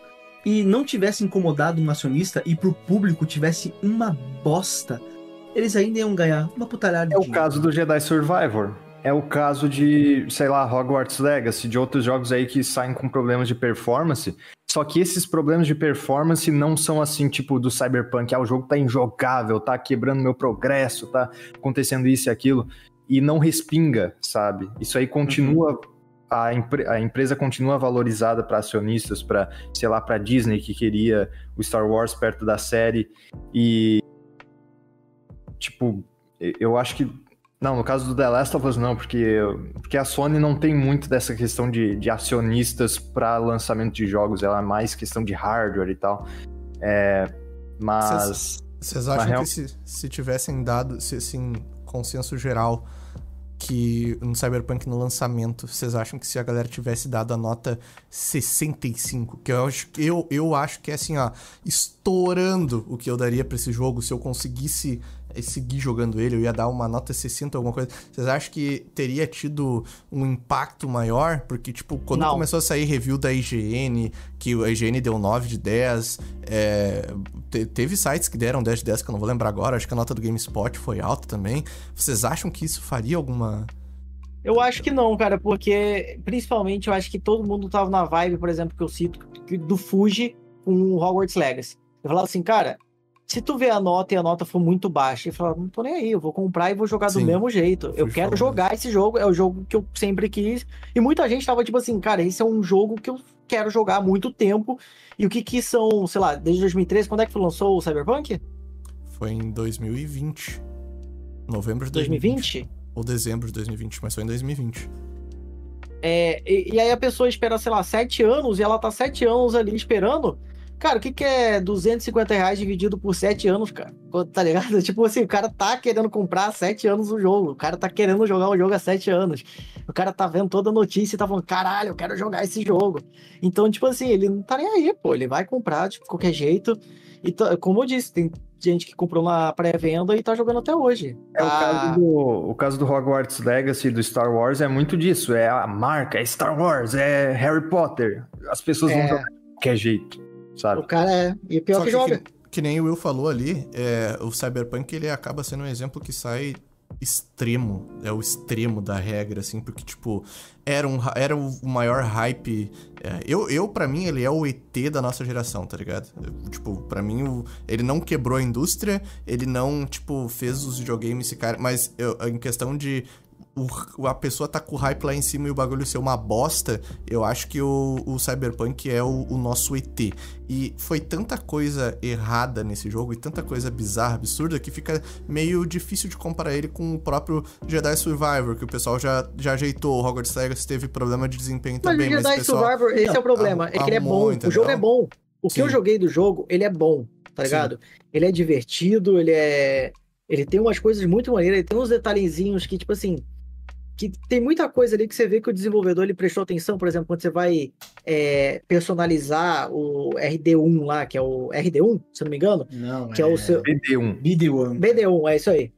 e não tivesse incomodado um acionista e pro público tivesse uma bosta, eles ainda iam ganhar uma putalhada de É o caso do Jedi Survivor. É o caso de, sei lá, Hogwarts Legacy, de outros jogos aí que saem com problemas de performance. Só que esses problemas de performance não são assim, tipo, do Cyberpunk. Ah, o jogo tá injogável, tá quebrando meu progresso, tá acontecendo isso e aquilo. E não respinga, sabe? Isso aí continua. A, empre- a empresa continua valorizada para acionistas, para sei lá, para Disney que queria o Star Wars perto da série. E. Tipo, eu acho que não, no caso do The Last of Us não, porque, porque a Sony não tem muito dessa questão de, de acionistas para lançamento de jogos, ela é mais questão de hardware e tal. É, mas Vocês acham real- que se, se tivessem dado, se assim, consenso geral que no Cyberpunk no lançamento, vocês acham que se a galera tivesse dado a nota 65, que eu acho, eu, eu acho que é assim, ó, estourando o que eu daria pra esse jogo, se eu conseguisse eh, seguir jogando ele, eu ia dar uma nota 60, alguma coisa. Vocês acham que teria tido um impacto maior? Porque, tipo, quando Não. começou a sair review da IGN, que a IGN deu 9 de 10, é, te- teve sites que deram 10 de 10, que eu não vou lembrar agora, acho que a nota do GameSpot foi alta também. Vocês acham que isso faria alguma Eu acho que não, cara, porque principalmente eu acho que todo mundo tava na vibe, por exemplo, que eu cito, do Fuji com o Hogwarts Legacy. Eu falava assim, cara, se tu vê a nota e a nota for muito baixa, eu falava, não tô nem aí, eu vou comprar e vou jogar Sim. do mesmo jeito. Eu quero falou jogar esse jogo, é o jogo que eu sempre quis. E muita gente tava tipo assim, cara, esse é um jogo que eu quero jogar há muito tempo. E o que que são, sei lá, desde 2013, quando é que lançou o Cyberpunk? Foi em 2020. Novembro de 2020. 2020? Ou dezembro de 2020, mas foi em 2020. É, e, e aí a pessoa espera, sei lá, sete anos e ela tá sete anos ali esperando. Cara, o que, que é 250 reais dividido por sete anos, cara? Tá ligado? Tipo assim, o cara tá querendo comprar há sete anos o jogo. O cara tá querendo jogar o jogo há sete anos. O cara tá vendo toda a notícia e tá falando, caralho, eu quero jogar esse jogo. Então, tipo assim, ele não tá nem aí, pô. Ele vai comprar de qualquer jeito. E como eu disse, tem gente que comprou na pré-venda e tá jogando até hoje. É o Tá- caso, do, o caso do Hogwarts Legacy do Star Wars é muito disso. É a marca, é Star Wars, é Harry Potter. As pessoas É. vão jogar de qualquer jeito, O sabe? cara é. E pior Só que, joga. Que, que nem o Will falou ali, é, o Cyberpunk ele acaba sendo um exemplo que sai extremo, é o extremo da regra, assim, porque, tipo, era, um, era o maior hype. é, eu, eu para mim, ele é o ET da nossa geração, tá ligado? Eu, tipo, pra mim, o, ele não quebrou a indústria, ele não, tipo, fez os videogames ficarem. Mas eu- em questão de o- a pessoa tá com o hype lá em cima e o bagulho ser uma bosta, eu acho que o, o Cyberpunk é o, o nosso ET. E foi tanta coisa errada nesse jogo e tanta coisa bizarra, absurda, que fica meio difícil de comparar ele com o próprio Jedi Survivor, que o pessoal já, já ajeitou. O Hogwarts Legacy teve problema de desempenho Mas também, o mas o Jedi pessoal... Survivor, esse é o problema. É que ele é bom. entendeu? O jogo é bom. O que eu Sim. joguei do jogo, ele é bom, tá Sim. ligado? Ele é divertido, ele é. Ele tem umas coisas muito maneiras, ele tem uns detalhezinhos que, tipo assim. Que tem muita coisa ali que você vê que o desenvolvedor ele prestou atenção, por exemplo, quando você vai é, personalizar o RD1 lá, que é o RD1, se eu não me engano, Não, que é, o seu. BD1. BD1. BD1, é isso aí.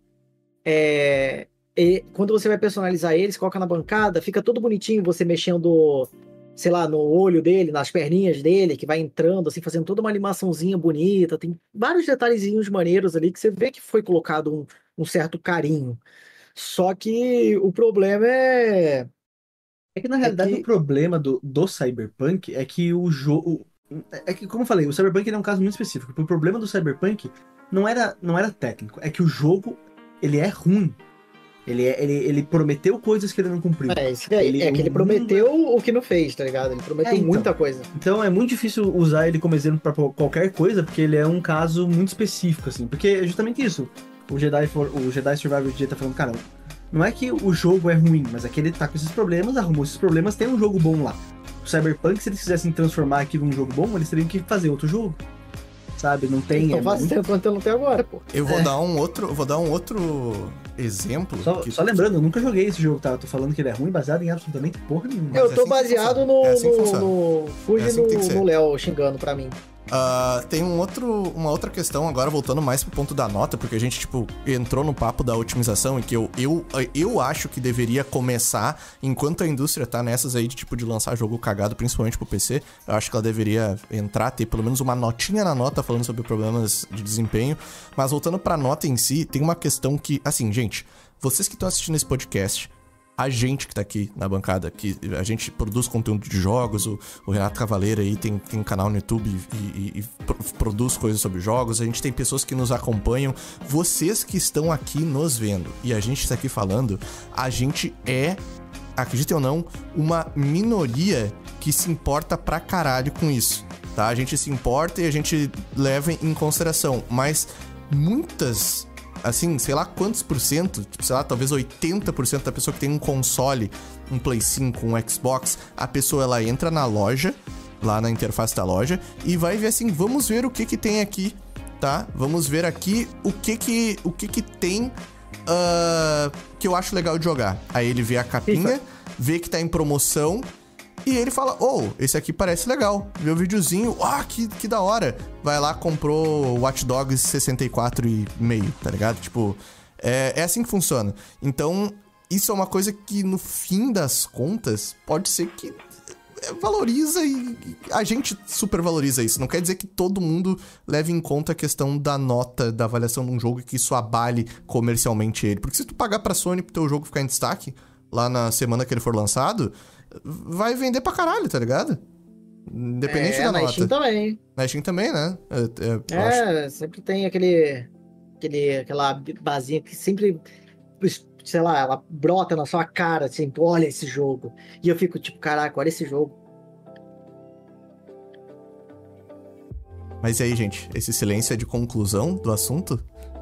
É, e quando você vai personalizar ele, você coloca na bancada, fica todo bonitinho você mexendo, sei lá, no olho dele, nas perninhas dele, que vai entrando, assim, fazendo toda uma animaçãozinha bonita. Tem vários detalhezinhos maneiros ali que você vê que foi colocado um, um certo carinho. Só que o problema é. É que na realidade que- o problema do, do Cyberpunk é que o jogo. É que, como eu falei, o Cyberpunk é um caso muito específico. O problema do Cyberpunk não era, não era técnico, é que o jogo ele é ruim. Ele, é, ele, ele prometeu coisas que ele não cumpriu. É. Ele- é que ele prometeu o que não fez, tá ligado? Ele prometeu É, então. muita coisa. Então é muito difícil usar ele como exemplo pra qualquer coisa, porque ele é um caso muito específico, assim. Porque é justamente isso. O Jedi, for, o Jedi Survivor Jedi tá falando, cara, não é que o jogo é ruim, mas é que ele tá com esses problemas, arrumou esses problemas, tem um jogo bom lá. O Cyberpunk, se eles quisessem transformar aquilo num jogo bom, eles teriam que fazer outro jogo. Sabe? Não tem. Então é faz muito- tempo quanto eu não tenho agora, pô. Eu vou É. dar um outro, eu vou dar um outro exemplo. Só, que- só lembrando, eu nunca joguei esse jogo, tá? Eu tô falando que ele é ruim, baseado em absolutamente porra nenhuma. Eu é tô assim baseado no, É assim que no, no Fuji É assim no Léo xingando pra mim. Ah, tem um outro, uma outra questão agora, voltando mais pro ponto da nota, porque a gente, tipo, entrou no papo da otimização e que eu, eu, eu acho que deveria começar, enquanto a indústria tá nessas aí de, tipo, de lançar jogo cagado, principalmente pro PC, eu acho que ela deveria entrar, ter pelo menos uma notinha na nota falando sobre problemas de desempenho. Mas voltando pra nota em si, tem uma questão que, assim, gente, vocês que estão assistindo esse podcast, a gente que tá aqui na bancada, que a gente produz conteúdo de jogos, o, o Renato Cavaleira aí tem, tem um canal no YouTube e, e- e pro- produz coisas sobre jogos, a gente tem pessoas que nos acompanham, vocês que estão aqui nos vendo e a gente está aqui falando, a gente é, acreditem ou não, uma minoria que se importa pra caralho com isso, tá? A gente se importa e a gente leva em consideração, mas muitas assim, sei lá quantos por cento, tipo, sei lá, talvez 80% da pessoa que tem um console, um Play 5, um Xbox, a pessoa ela entra na loja, lá na interface da loja, e vai ver assim, vamos ver o que que tem aqui, tá? Vamos ver aqui o que que, o que que tem ah, que eu acho legal de jogar. Aí ele vê a capinha, vê que tá em promoção, e ele fala, oh, esse aqui parece legal. Vê o videozinho, ah, que, que da hora. Vai lá, comprou Watch Dogs 64,5, tá ligado? Tipo, é, é assim que funciona. Então, isso é uma coisa que, no fim das contas, pode ser que é, valoriza e e a gente supervaloriza isso. Não quer dizer que todo mundo leve em conta a questão da nota, da avaliação de um jogo e que isso abale comercialmente ele. Porque se tu pagar pra Sony pro teu jogo ficar em destaque, lá na semana que ele for lançado, vai vender pra caralho, tá ligado? Independente é, da na nota. Steam também. Na Steam também, né? É, é, eu acho- É, sempre tem aquele, aquele. aquela basinha que sempre. Sei lá, ela brota na sua cara, assim, olha esse jogo. E eu fico tipo, caraca, olha esse jogo. Mas e aí, gente? Esse silêncio é de conclusão do assunto?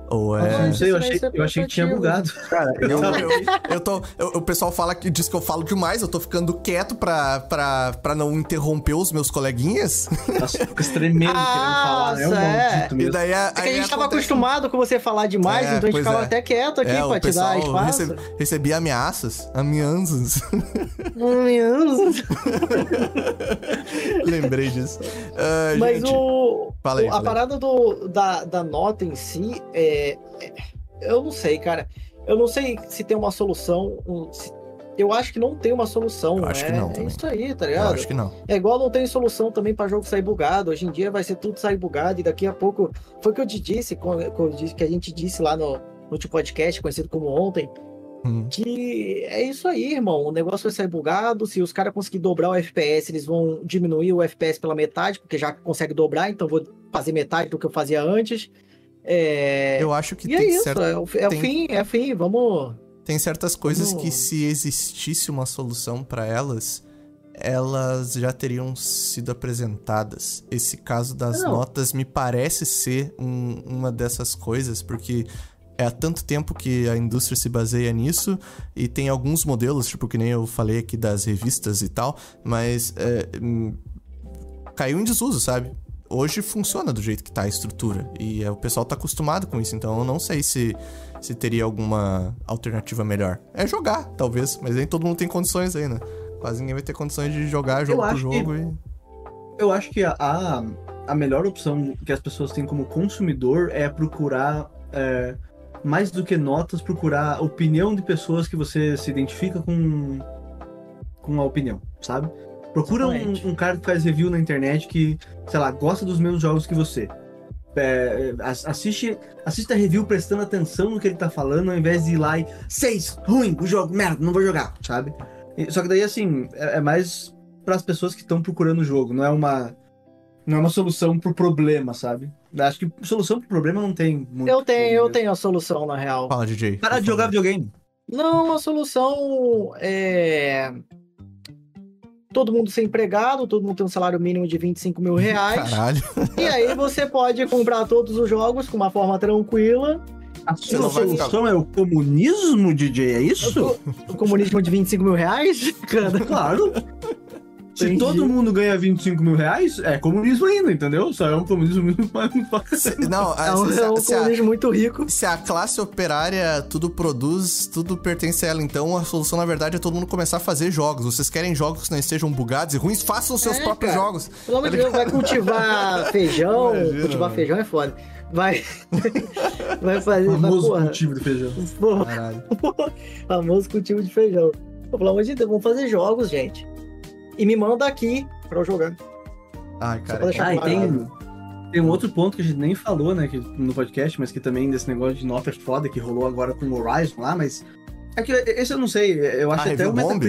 Ou Eu é. não sei, eu achei, eu achei que tinha bugado. Cara, eu, Eu, eu, eu tô, eu- o pessoal fala que diz que eu falo demais, eu tô ficando quieto pra, pra, pra não interromper os meus coleguinhas. Nossa, fica tremendo querendo falar. É um é. E mesmo. daí, É que a gente tava acostumado com você falar demais, É, então a gente ficava é. até quieto aqui É, pra te dar espaço. recebe, recebia ameaças, ameaças. Lembrei disso. Ah, Mas gente, o, aí, o- a parada do, da, da nota em si, é, é- eu não sei, cara. Eu não sei se tem uma solução. se- eu acho que não tem uma solução. Eu acho é, que não é também. isso aí, tá eu ligado? acho que não. É igual não tem solução também pra jogo sair bugado. Hoje em dia vai ser tudo sair bugado e daqui a pouco. Foi o que eu te disse, eu que a gente disse lá no, no último podcast, conhecido como ontem, Hum. que é isso aí, irmão. O negócio vai sair bugado. Se os caras conseguirem dobrar o FPS, eles vão diminuir o FPS pela metade, porque já consegue dobrar, então vou fazer metade do que eu fazia antes. É... Eu acho que E é tem, isso, certo- é, o, é tem- o fim, é o fim. Vamos. Tem certas coisas que, se existisse uma solução pra elas, elas já teriam sido apresentadas. Esse caso das Não. notas me parece ser um- uma dessas coisas, porque é há tanto tempo que a indústria se baseia nisso e tem alguns modelos, tipo que nem eu falei aqui das revistas e tal, mas é, caiu em desuso, sabe? Hoje funciona do jeito que tá a estrutura e é, o pessoal tá acostumado com isso, então eu não sei se, se teria alguma alternativa melhor. É jogar, talvez, mas nem todo mundo tem condições aí, né? Quase ninguém vai ter condições de jogar jogo por acho que- jogo e... Eu acho que a, a, melhor opção que as pessoas têm como consumidor é procurar, é, mais do que notas, procurar a opinião de pessoas que você se identifica com, com a opinião, sabe? Procura um, um cara que faz review na internet que, sei lá, gosta dos mesmos jogos que você. É, as- assiste, assiste a review prestando atenção no que ele tá falando, ao invés de ir lá e. Seis, ruim, o jogo, merda, não vou jogar, sabe? E- Só que daí, assim, é, é mais para as pessoas que estão procurando o jogo, não é uma. Não é uma solução pro problema, sabe? Acho que solução pro problema não tem muito. Eu tenho, eu tenho a solução, na real. Fala, DJ. Parar de jogar videogame. Não, a solução é. Todo mundo ser empregado, todo mundo tem um salário mínimo de 25 mil reais. Caralho. E aí você pode comprar todos os jogos com uma forma tranquila. A não vai ficar- solução é o comunismo, DJ? É isso? O comunismo de 25 mil reais? Claro. Se Entendi. todo mundo ganha 25 mil reais, é comunismo ainda, entendeu? Só é um comunismo muito mais Se- Não, é um, se, é um se- se a, comunismo muito rico. se a classe operária tudo produz, tudo pertence a ela, então a solução, na verdade, é todo mundo começar a fazer jogos. Vocês querem jogos que não estejam bugados e ruins? Façam seus É, próprios cara. jogos. Pelo amor de Deus, vai cultivar feijão. Imagina, cultivar mano. feijão é foda. Vai. vai fazer. Vai, famoso porra, cultivo de feijão. porra, Caralho. famoso cultivo de feijão. Pelo amor de Deus, vamos fazer jogos, gente. E me manda aqui pra eu jogar. Ai, cara. deixar Ah, e tem, tem um outro ponto que a gente nem falou, né, que, no podcast, mas que também desse negócio de nota foda que rolou agora com o Horizon lá, mas. É que esse eu não sei, eu acho Ah, até o Bomb?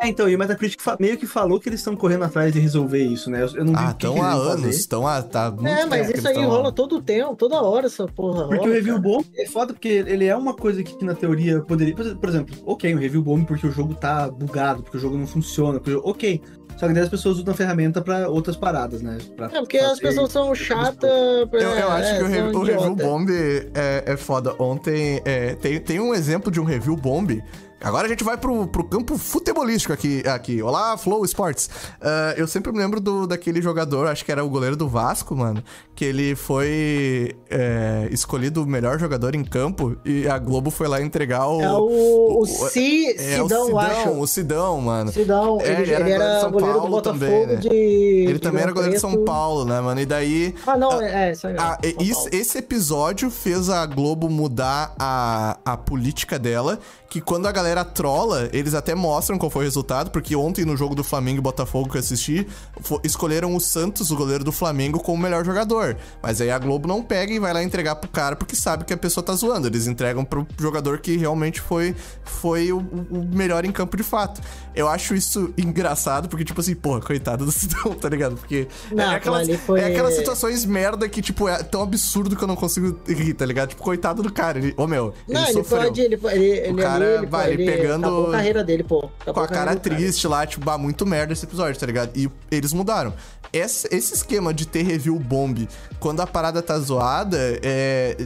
É, então, e o Metacritic meio que falou que eles estão correndo atrás de resolver isso, né? Eu, eu não vi Ah, o estão há anos, estão há. Tá muito É, mas tempo que isso eles aí rola todo tempo, toda hora essa porra. Porque rola, o review cara. bomb é foda porque ele é uma coisa que, que na teoria poderia. Por exemplo, ok, um review bomb porque o jogo tá bugado, porque o jogo não funciona, porque, ok. Só que daí as pessoas usam a ferramenta pra outras paradas, né? Pra É, porque as pessoas são chatas. Eu, eu acho que o, re- são o Review. Bomb é, é foda. Ontem é, tem, tem um exemplo de um Review Bomb. Agora a gente vai pro, pro campo futebolístico aqui. aqui. Olá, Flow Sports. Ah, eu sempre me lembro do, daquele jogador, acho que era o goleiro do Vasco, mano, que ele foi é, escolhido o melhor jogador em campo e a Globo foi lá entregar o. É o, o, o- Ci, é, o Sidão, eu acho. O Sidão, mano. Sidão, É, ele, ele era goleiro São goleiro do Paulo Botafogo também, né? de. Ele de também era goleiro de São. Paulo, né, mano? E daí. Ah, não, é, é isso aí. Isso- esse episódio fez a Globo mudar a, a política dela, que quando a galera trola, eles até mostram qual foi o resultado, porque ontem no jogo do Flamengo e Botafogo que eu assisti, escolheram o Santos, o goleiro do Flamengo, como o melhor jogador. Mas aí a Globo não pega e vai lá entregar pro cara porque sabe que a pessoa tá zoando. Eles entregam pro jogador que realmente foi, foi o, o melhor em campo de fato. Eu acho isso engraçado, porque, tipo assim, porra, coitado do Sidão, tá ligado? Porque Não, é, aquelas, foi- é aquelas situações merda que, tipo, é tão absurdo que eu não consigo rir, tá ligado? Tipo, coitado do cara. Ele, ô meu, Não, ele ele sofreu. pode, ele, ele, ele, cara ali, ele, vai, ele pegando- acabou a carreira dele, pô. Acabou com a cara do cara. triste lá, tipo, bah, muito merda esse episódio, tá ligado? E eles mudaram. Esse, esse esquema de ter review bomb quando a parada tá zoada, é.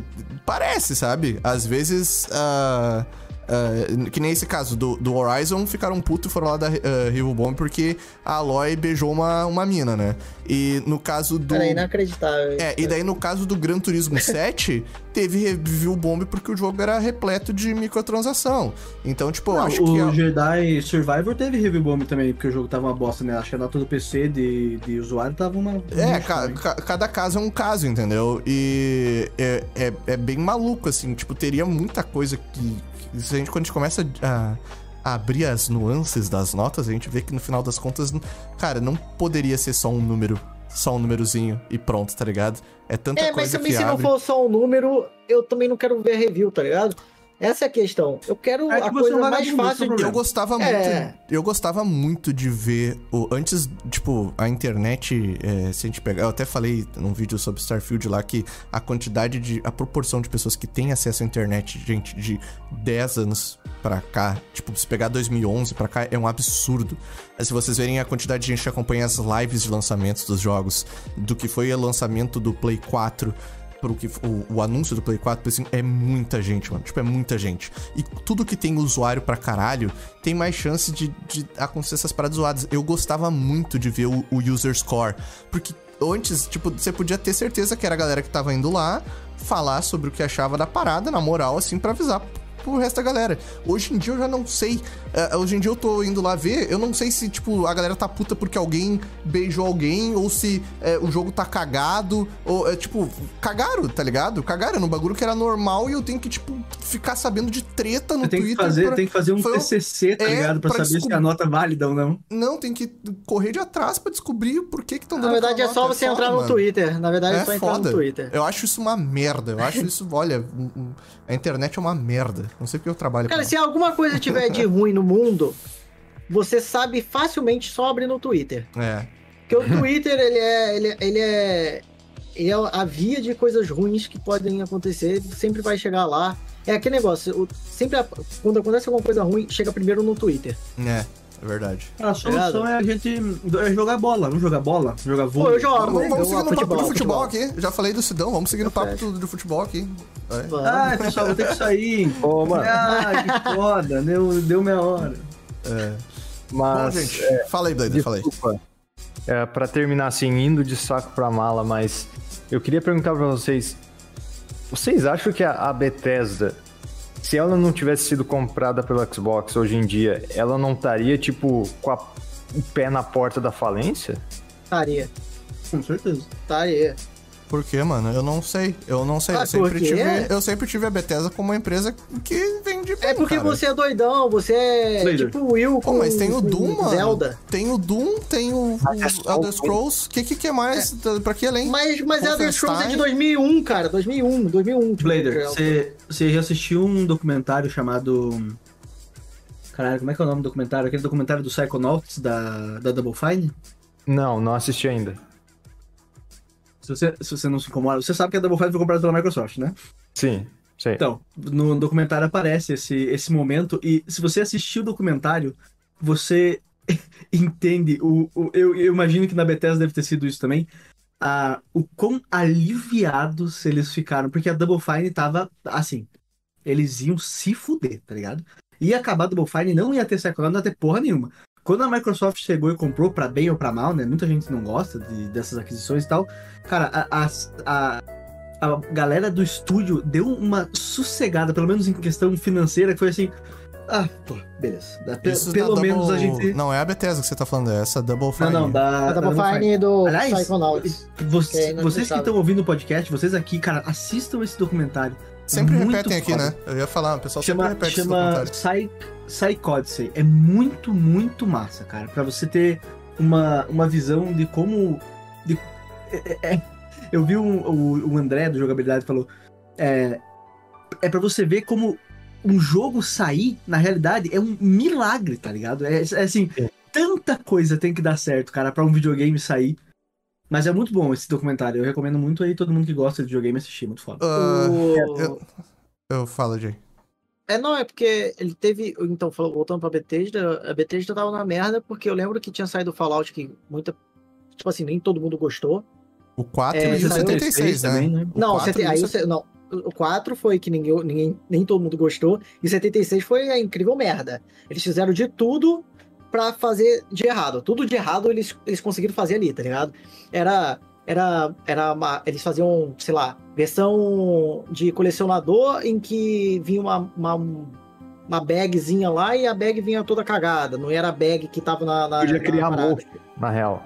Parece, sabe? Às vezes. ah, ah, que nem esse caso do, do Horizon, ficaram puto e foram lá da ah, Review Bomb porque a Aloy beijou uma, uma mina, né? E no caso do. Cara, é inacreditável. É, e daí no caso do Gran Turismo 7, teve review bomb porque o jogo era repleto de microtransação. Então, tipo, eu Não, acho o que. a- Jedi Survivor teve review bomb também, porque o jogo tava uma bosta, né? Acho que a nota do PC de, de usuário tava uma. É, ca- ca- cada caso é um caso, entendeu? E é, é, é bem maluco, assim. Tipo, teria muita coisa que. Se a gente, quando a gente começa a, a abrir as nuances das notas, a gente vê que no final das contas, cara, não poderia ser só um número. Só um númerozinho e pronto, tá ligado? É tanta É, mas coisa também que se não for só um número, eu também não quero ver review, tá ligado? Essa é a questão. Eu quero É que a coisa mais fácil de. Eu gostava É. muito. Eu gostava muito de ver o. Antes, tipo, a internet. é, se a gente pegar. Eu até falei num vídeo sobre Starfield lá que a quantidade de. A proporção de pessoas que têm acesso à internet, gente, de 10 anos pra cá. Tipo, se pegar 2011 pra cá, é um absurdo. Se vocês verem a quantidade de gente que acompanha as lives de lançamentos dos jogos, do que foi o lançamento do Play 4 pro que o, o anúncio do Play 4, assim, é muita gente, mano. Tipo, é muita gente. E tudo que tem usuário pra caralho tem mais chance de, de acontecer essas paradas zoadas. Eu gostava muito de ver o, o user score. Porque antes, tipo, você podia ter certeza que era a galera que tava indo lá falar sobre o que achava da parada, na moral, assim, pra avisar pro resto da galera. Hoje em dia eu já não sei. É, hoje em dia eu tô indo lá ver, eu não sei se, tipo, a galera tá puta porque alguém beijou alguém, ou se é, o jogo tá cagado, ou, é, tipo, cagaram, tá ligado? Cagaram no bagulho que era normal e eu tenho que, tipo, ficar sabendo de treta no tem que, Twitter. fazer, pra- tem que fazer um Foi TCC, tá é, ligado? Pra, pra saber se descobrir- a nota é válida ou não. Não, tem que correr de atrás pra descobrir por que que estão dando Na verdade é só você foda, entrar no mano. Twitter. Na verdade é, É só entrar foda. no Twitter. Eu acho isso uma merda. Eu acho isso, olha, um- um- a internet é uma merda. Não sei porque eu trabalho Cara, se alguma coisa tiver de ruim no mundo, você sabe facilmente só abrir no Twitter. É. Porque o Twitter, ele é. Ele, ele é. Ele é a via de coisas ruins que podem acontecer, sempre vai chegar lá. É aquele negócio, sempre quando acontece alguma coisa ruim, chega primeiro no Twitter. É, é verdade. A solução é a gente é jogar bola. Vamos jogar bola? Jogar Pô, vôlei? eu jogo. Vamos, vamos seguir no papo futebol, do futebol, futebol. aqui. Já falei do Sidão, vamos seguir no papo do, do futebol aqui. É. Ah, pessoal, vou ter que sair. Ô, mano, Ah, que foda. Deu, deu minha hora. Bom, mas. gente, fala aí, Doido, fala aí. Desculpa. É, pra terminar assim, indo de saco pra mala, mas eu queria perguntar pra vocês: vocês acham que a, a Bethesda, se ela não tivesse sido comprada pelo Xbox hoje em dia, ela não estaria, tipo, com a- o pé na porta da falência? Estaria. Com certeza. Estaria. Por quê, mano? Eu não sei. Eu não sei. Ah, eu, sempre tive, eu sempre tive a Bethesda como uma empresa que vende bem, É porque cara. você é doidão, você é tipo o Will Pô, com, mas tem o Doom, mano. Zelda. Tem o Doom, tem o, é o Elder Scrolls. O que, que, que é mais? Pra que além? Mas, mas Elder Scrolls é de Wolfenstein. 2001, cara. 2001, 2001. tipo, Blader, você, você já assistiu um documentário chamado. Caralho, como é que é o nome do documentário? Aquele documentário do Psychonauts da, da Double Fine? Não, não assisti ainda. Se você, se você não se incomoda, você sabe que a Double Fine foi comprada pela Microsoft, né? Sim, sei. Então, no documentário aparece esse, esse momento, e se você assistir o documentário, você entende. O, o- eu, eu imagino que na Bethesda deve ter sido isso também. a o quão aliviados eles ficaram, porque a Double Fine tava assim. Eles iam se fuder, tá ligado? Ia acabar a Double Fine, não ia ter Psychonauts, não ia ter porra nenhuma. Quando a Microsoft chegou e comprou, pra bem ou pra mal, né? Muita gente não gosta de- dessas aquisições e tal. Cara, a, a, a, a galera do estúdio deu uma sossegada, pelo menos em questão financeira, que foi assim. Ah, pô, beleza. Pe- Isso pelo da menos Double- a gente. Não é a Bethesda que você tá falando, é essa Double Fine. Não, não, da. A da Double Double Fine do Aliás, Psychonauts. Você- que é vocês que estão ouvindo o podcast, vocês aqui, cara, assistam esse documentário. Sempre Muito repetem aqui, foda. né? Eu ia falar, o pessoal Chama, sempre repete esse chama documentário. Psy, Psychodicy é muito, muito massa, cara. Pra você ter uma, uma visão de como. De, é, é, é. eu vi um, o, o André do Jogabilidade falou. É, é para você ver como um jogo sair, na realidade, é um milagre, tá ligado? É, é assim, tanta coisa tem que dar certo, cara, para um videogame sair. Mas é muito bom esse documentário. Eu recomendo muito aí todo mundo que gosta de videogame assistir, muito foda. Uh, O- eu, eu falo, Jay. É, não, é porque ele teve. Então, voltando pra Bethesda, a Bethesda tava na merda, porque eu lembro que tinha saído o Fallout que muita. Tipo assim, nem todo mundo gostou. O 4 É, de saiu 76, né? também, né? O não, 4 sete- aí você. Não. O 4 foi que ninguém, ninguém, nem todo mundo gostou. E 76 foi a incrível merda. Eles fizeram de tudo pra fazer de errado. Tudo de errado eles, eles conseguiram fazer ali, tá ligado? Era. Era, era uma, eles faziam, sei lá, versão de colecionador em que vinha uma, uma, uma bagzinha lá e a bag vinha toda cagada. Não era a bag que tava na. na Podia na criar parada. monstro, na real.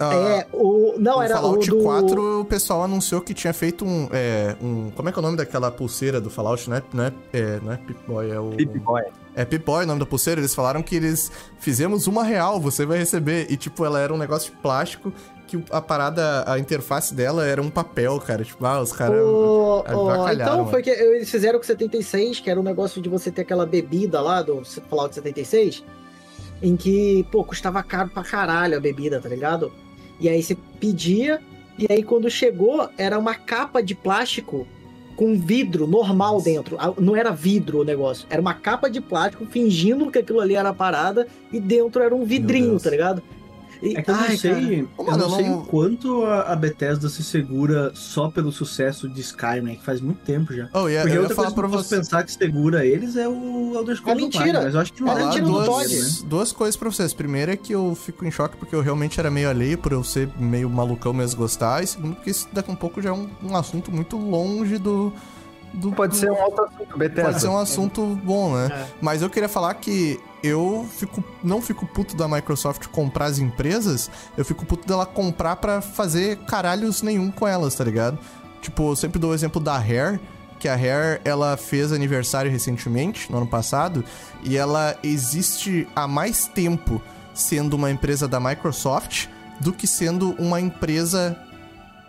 Ah, É, o. Não, o era Fallout o do... 4, o pessoal anunciou que tinha feito um, é, um. Como é que é o nome daquela pulseira do Fallout? Não é, não é, é, não é Pip-Boy, é o. Pip Boy. É Pip-Boy o nome da pulseira. Eles falaram que eles fizemos uma real, você vai receber. E, tipo, ela era um negócio de plástico que a parada, a interface dela era um papel, cara. Tipo, ah, os caras. O- o- avacalharam, então mano. foi que eles fizeram com 76, que era um negócio de você ter aquela bebida lá do Fallout 76, em que, pô, custava caro pra caralho a bebida, tá ligado? E aí você pedia, e aí quando chegou, era uma capa de plástico com vidro normal dentro. Ah, Não era vidro o negócio, era uma capa de plástico fingindo que aquilo ali era a parada, e dentro era um vidrinho, tá ligado? É que eu não ai, sei, cara. eu não eu sei não- o quanto a, a Bethesda se segura só pelo sucesso de Skyrim, né, que faz muito tempo já. Oh, e Porque eu ia outra falar coisa que pra eu posso você. pensar que segura eles é o Elder Scrolls É mentira. Mas eu acho que não É é mentira do duas, Todd. né? duas coisas pra vocês. Primeiro é que eu fico em choque porque eu realmente era meio alheio por eu ser meio malucão mesmo gostar. E segundo, porque isso daqui a um pouco já é um, um assunto muito longe do. do Pode do- ser um outro assunto, Bethesda. Pode ser um assunto bom, né? É. Mas eu queria falar que eu fico, não fico puto da Microsoft comprar as empresas, eu fico puto dela comprar pra fazer caralhos nenhum com elas, tá ligado? Tipo, eu sempre dou o exemplo da Hair, que a Hair, ela fez aniversário recentemente, no ano passado, e ela existe há mais tempo sendo uma empresa da Microsoft do que sendo uma empresa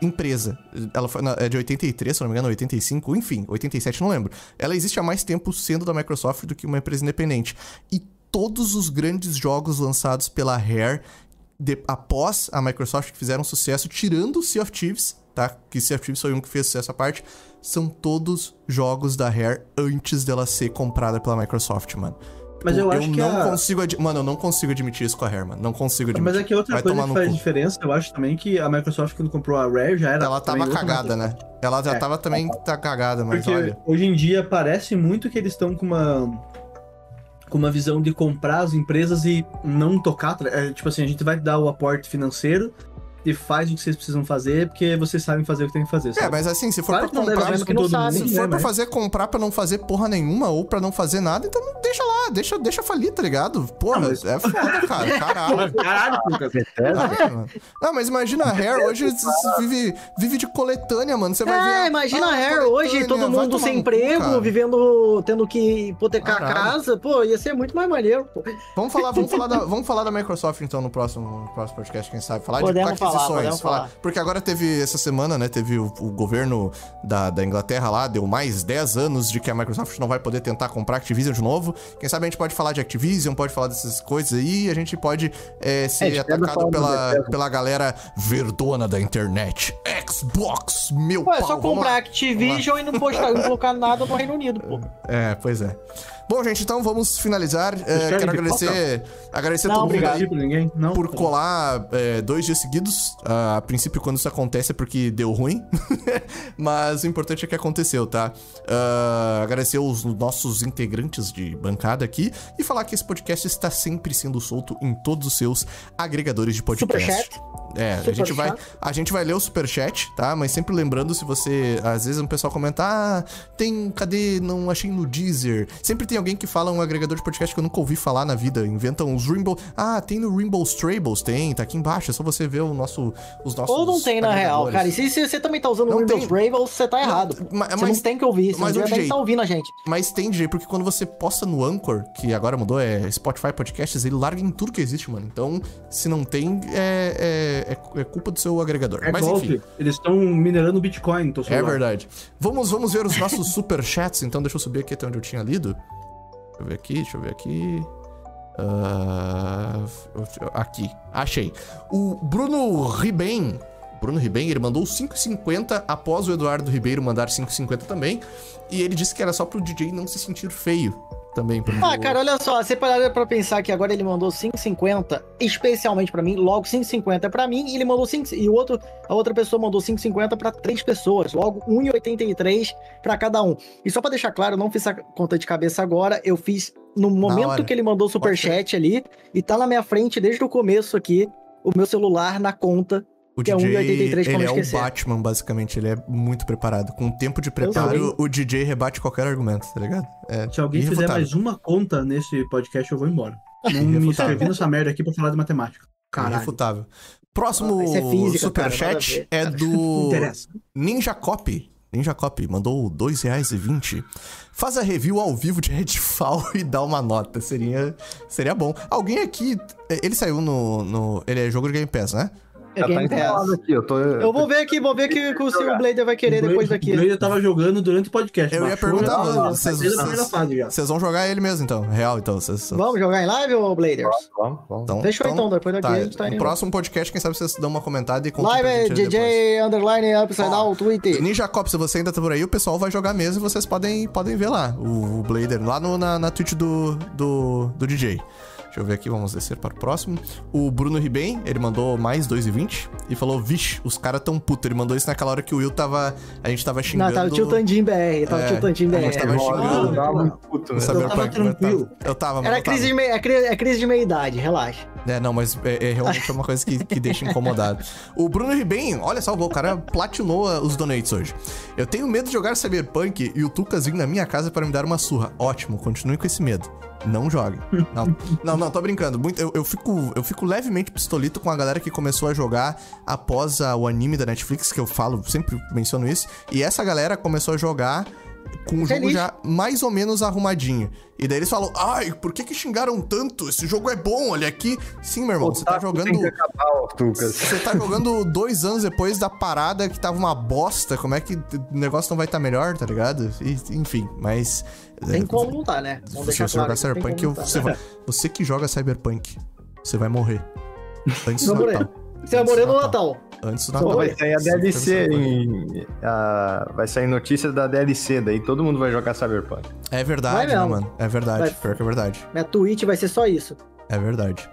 empresa. Ela foi, é de 83, se não me engano, 85, enfim, 87, não lembro. Ela existe há mais tempo sendo da Microsoft do que uma empresa independente. E todos os grandes jogos lançados pela Rare de- após a Microsoft que fizeram sucesso, tirando o Sea of Thieves, tá? Que Sea of Thieves foi um que fez sucesso à parte, são todos jogos da Rare antes dela ser comprada pela Microsoft, mano. Mas eu acho que não a- consigo... Mano, eu não consigo admitir isso com a Rare, mano. Não consigo admitir. Mas é que outra Vai coisa que faz cu. diferença, eu acho também que a Microsoft, quando comprou a Rare, já era. Ela tava cagada, né? Ela já É. tava também tá cagada, mas Porque olha. hoje em dia parece muito que eles estão com uma com uma visão de comprar as empresas e não tocar. tá- é, tipo assim, a gente vai dar o aporte financeiro e faz o que vocês precisam fazer porque vocês sabem fazer o que tem que fazer. É, sabe? mas assim, se for Claro pra deve comprar. não Se né, for pra mas- fazer comprar pra não fazer porra nenhuma ou pra não fazer nada, então deixa lá, deixa, deixa falir, tá ligado? Porra, Não, mas- é foda, cara. Caralho. Caralho? Ah. Não, mas imagina a Hair hoje vive, vive de coletânea, mano. Você vai ver. É, imagina ah, a Hair hoje, todo mundo sem cu, emprego, cara. vivendo, tendo que hipotecar a Caralho. casa, pô, ia ser muito mais maneiro, pô. Vamos falar, vamos falar, da, vamos falar da Microsoft então no próximo, no próximo podcast, quem sabe? Falar Podemos de falar, podemos falar. Porque agora teve essa semana, né? Teve o, o governo da, da Inglaterra lá, deu mais 10 anos de que a Microsoft não vai poder tentar comprar Activision de novo. Quem sabe a gente pode falar de Activision, pode falar dessas coisas aí, e a gente pode é, ser É, pega atacado pela, pela galera verdona da internet. Xbox, meu Pô, é pau, só comprar lá. Activision e não postar, não colocar nada no Reino Unido, pô. É, pois é. Bom, gente, então vamos finalizar. É, quero agradecer, agradecer Não, todo mundo aí? Não. por colar é, dois dias seguidos. Ah, a princípio, quando isso acontece é porque deu ruim. Mas o importante é que aconteceu, tá? Ah, agradecer os nossos integrantes de bancada aqui e falar que esse podcast está sempre sendo solto em todos os seus agregadores de podcast. Superchat. É, a gente, vai, a gente vai ler o superchat, tá? Mas sempre lembrando, se você. Às vezes um pessoal comenta, ah, tem. Cadê? Não achei no Deezer. Sempre tem tem alguém que fala um agregador de podcast que eu nunca ouvi falar na vida. Inventam os Rainbow. Ah, tem no Rainbow Strables, tem, tá aqui embaixo. É só você ver o nosso, os nossos. Ou não tem na real, cara. E se, se você também tá usando Não o tem. Bravels, você tá errado. mas- você não tem que ouvir, você mas não DJ tá ouvindo a gente. Mas tem, DJ, porque quando você posta no Anchor, que agora mudou, é Spotify Podcasts, ele larga em tudo que existe, mano. Então, se não tem, é, é, é- é culpa do seu agregador. É Mas golpe. enfim, Eles estão minerando Bitcoin teu é verdade. Vamos, vamos ver os nossos superchats, então deixa eu subir aqui até onde eu tinha lido. Deixa eu ver aqui, deixa eu ver aqui. Ah, aqui, achei. O Bruno Ribem. Bruno Ribem, ele mandou 5,50 após o Eduardo Ribeiro mandar 5,50 também. E ele disse que era só pro DJ não se sentir feio também. porque Ah, cara, olha só, você parar pra pensar que agora ele mandou 5,50 especialmente pra mim, logo 5,50 é pra mim, e ele mandou 5, e o outro, a outra pessoa mandou 5,50 pra três pessoas, logo 1,83 pra cada um. E só pra deixar claro, eu não fiz a conta de cabeça agora, eu fiz no momento que ele mandou o superchat ali, e tá na minha frente desde o começo aqui, o meu celular na conta. O que é DJ, 1,83 pra ele não é o. Batman, basicamente. Ele é muito preparado. Com tempo de preparo, o DJ rebate qualquer argumento, tá ligado? É Se alguém fizer mais uma conta nesse podcast, eu vou embora. Não me inscrevi nessa merda aqui pra falar de matemática. Caralho. Irrefutável. Próximo Ah, é física, superchat é do. Ninja Copy. Ninja Copy mandou R$ 2,20. Faz a review ao vivo de Redfall e dá uma nota. Seria, seria bom. Alguém aqui. Ele saiu no, no. Ele é jogo de Game Pass, né? É tá aqui, eu tô... Eu vou ver aqui, vou ver que, que o Silver Blader vai querer depois daqui. O Blade tava jogando durante o podcast. Eu ia perguntar, tava vocês- vão jogar ele mesmo, então. Real, então. Vocês, Vamos jogar em live ou Bladers? Vamos, vamos. então, Fechou então, depois daqui tá, a gente tá No indo. próximo podcast, quem sabe vocês dão uma comentada e contam Live pra é depois. DJ underline upside down Twitter. Ninja Cop, se você ainda tá por aí, o pessoal vai jogar mesmo e vocês podem, podem ver lá o, o Blader, lá no, na, na Twitch do, do, do DJ. Deixa eu ver aqui, vamos descer para o próximo. O Bruno Ribem, ele mandou mais 2,20 e falou: Vixe, os caras tão puto. Ele mandou isso naquela hora que o Will tava. A gente tava Não, xingando. tava tiltandinho BR, tava É, tiltandinho a gente BR. tava Eu xingando. tava puto, o né? Tava mas eu tranquilo. Eu tava, mano, Era eu tava. crise, de meia, é, é crise de meia-idade, relaxa. É, não, mas é, é realmente uma coisa que, que deixa incomodado. O Bruno Ribem, olha só, o cara platinou uh, os donates hoje. Eu tenho medo de jogar Cyberpunk e o vir na minha casa para me dar uma surra. Ótimo, continue com esse medo. Não jogue. Não, não, não tô brincando. Muito, eu, eu, fico, eu fico levemente pistolito com a galera que começou a jogar após a- o anime da Netflix, que eu falo, sempre menciono isso. E essa galera começou a jogar com o jogo Feliz. já mais ou menos arrumadinho. E daí eles falam, ai, por que que xingaram tanto? Esse jogo é bom, olha aqui. Sim, meu irmão, você tá Otaku jogando... Você tá jogando dois anos depois da parada que tava uma bosta. Como é que o negócio não vai estar melhor, tá ligado? E, enfim, mas. Tem é, como não tá, né? Se Vamos você deixar jogar claro. tem Cyberpunk, não tá. você, vai- você que joga Cyberpunk, você vai morrer. Antes do. Natal. Você vai morrer no Natal. Antes do Pô, Natal. Vai sair a DLC em. a- vai sair notícia da DLC, daí todo mundo vai jogar Cyberpunk. É verdade, né, mano? É verdade. Vai. Pior que é verdade. Minha Twitch vai ser só isso. É verdade.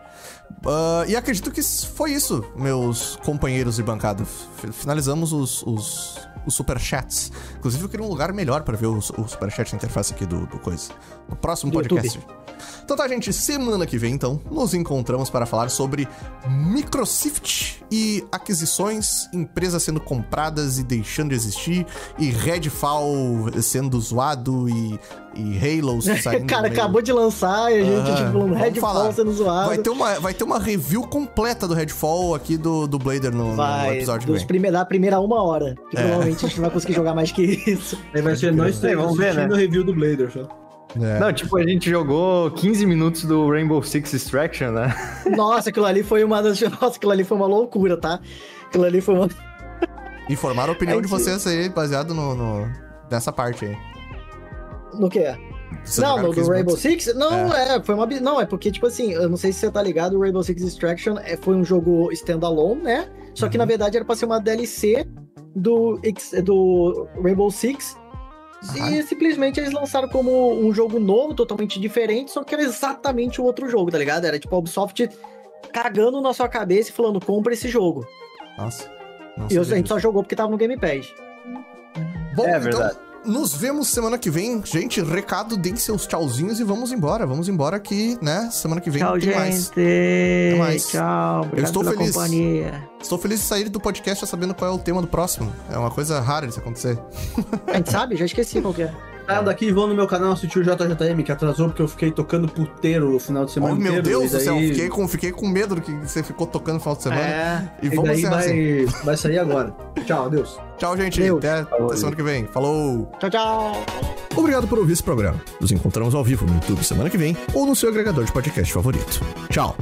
Ah, e acredito que foi isso, meus companheiros de bancada. F- Finalizamos os, os, os superchats. Inclusive, eu queria um lugar melhor pra ver os- o superchat na interface aqui do, do coisa. No próximo Do podcast. Então tá, gente. Semana que vem, então, nos encontramos para falar sobre Microsoft e aquisições, empresas sendo compradas e deixando de existir, e Redfall sendo zoado e, e Halo saindo. Cara, no meio. acabou de lançar e a gente, Aham, tipo, falando Redfall falar. sendo zoado. Vai ter, uma, vai ter uma review completa do Redfall aqui do, do Blader no, no Vai, episódio que dos prime- da primeira uma hora. Que É. provavelmente a gente não vai conseguir jogar mais que isso. Aí vai ser nós três Vamos ver, né? review do Blader só. É. Não, tipo, a gente jogou 15 minutos do Rainbow Six Extraction, né? Nossa, aquilo ali foi uma das. Nossa, aquilo ali foi uma loucura, tá? Aquilo ali foi uma. Informar a opinião Aí de vocês aí, baseado no, no- nessa parte aí. No quê? Vocês não, no do 15 Rainbow? Six? Não, é. foi uma. Não, é porque, tipo assim, eu não sei se você tá ligado, o Rainbow Six Extraction é, foi um jogo standalone, né? Só Uhum. que na verdade era pra ser uma DLC do, do Rainbow Six. E simplesmente eles lançaram como um jogo novo, totalmente diferente, só que era exatamente o outro jogo, tá ligado? Era tipo a Ubisoft cagando na sua cabeça e falando, compra esse jogo. Nossa. não E a gente só jogou porque tava no Game Pass. Bom, É então, verdade. Nos vemos semana que vem. Gente, recado, deem seus tchauzinhos e vamos embora. Vamos embora que, né, semana que vem tem mais. mais. Tchau. Obrigado estou pela feliz. companhia. Estou feliz de sair do podcast já sabendo qual é o tema do próximo. É uma coisa rara de acontecer. A gente sabe? Já esqueci qual que é. Saiam daqui e vão no meu canal assistir o JJM, que atrasou porque eu fiquei tocando puteiro o final de Oh, semana meu inteiro. Deus e do céu, daí- fiquei com, fiquei com medo do que você ficou tocando no final de semana. É. E E vamos daí encerrar assim. vai, vai sair agora. Tchau, adeus. Tchau, gente. Deus. Até, até semana que vem. Falou! Tchau, tchau. Obrigado por ouvir esse programa. Nos encontramos ao vivo no YouTube semana que vem ou no seu agregador de podcast favorito. Tchau!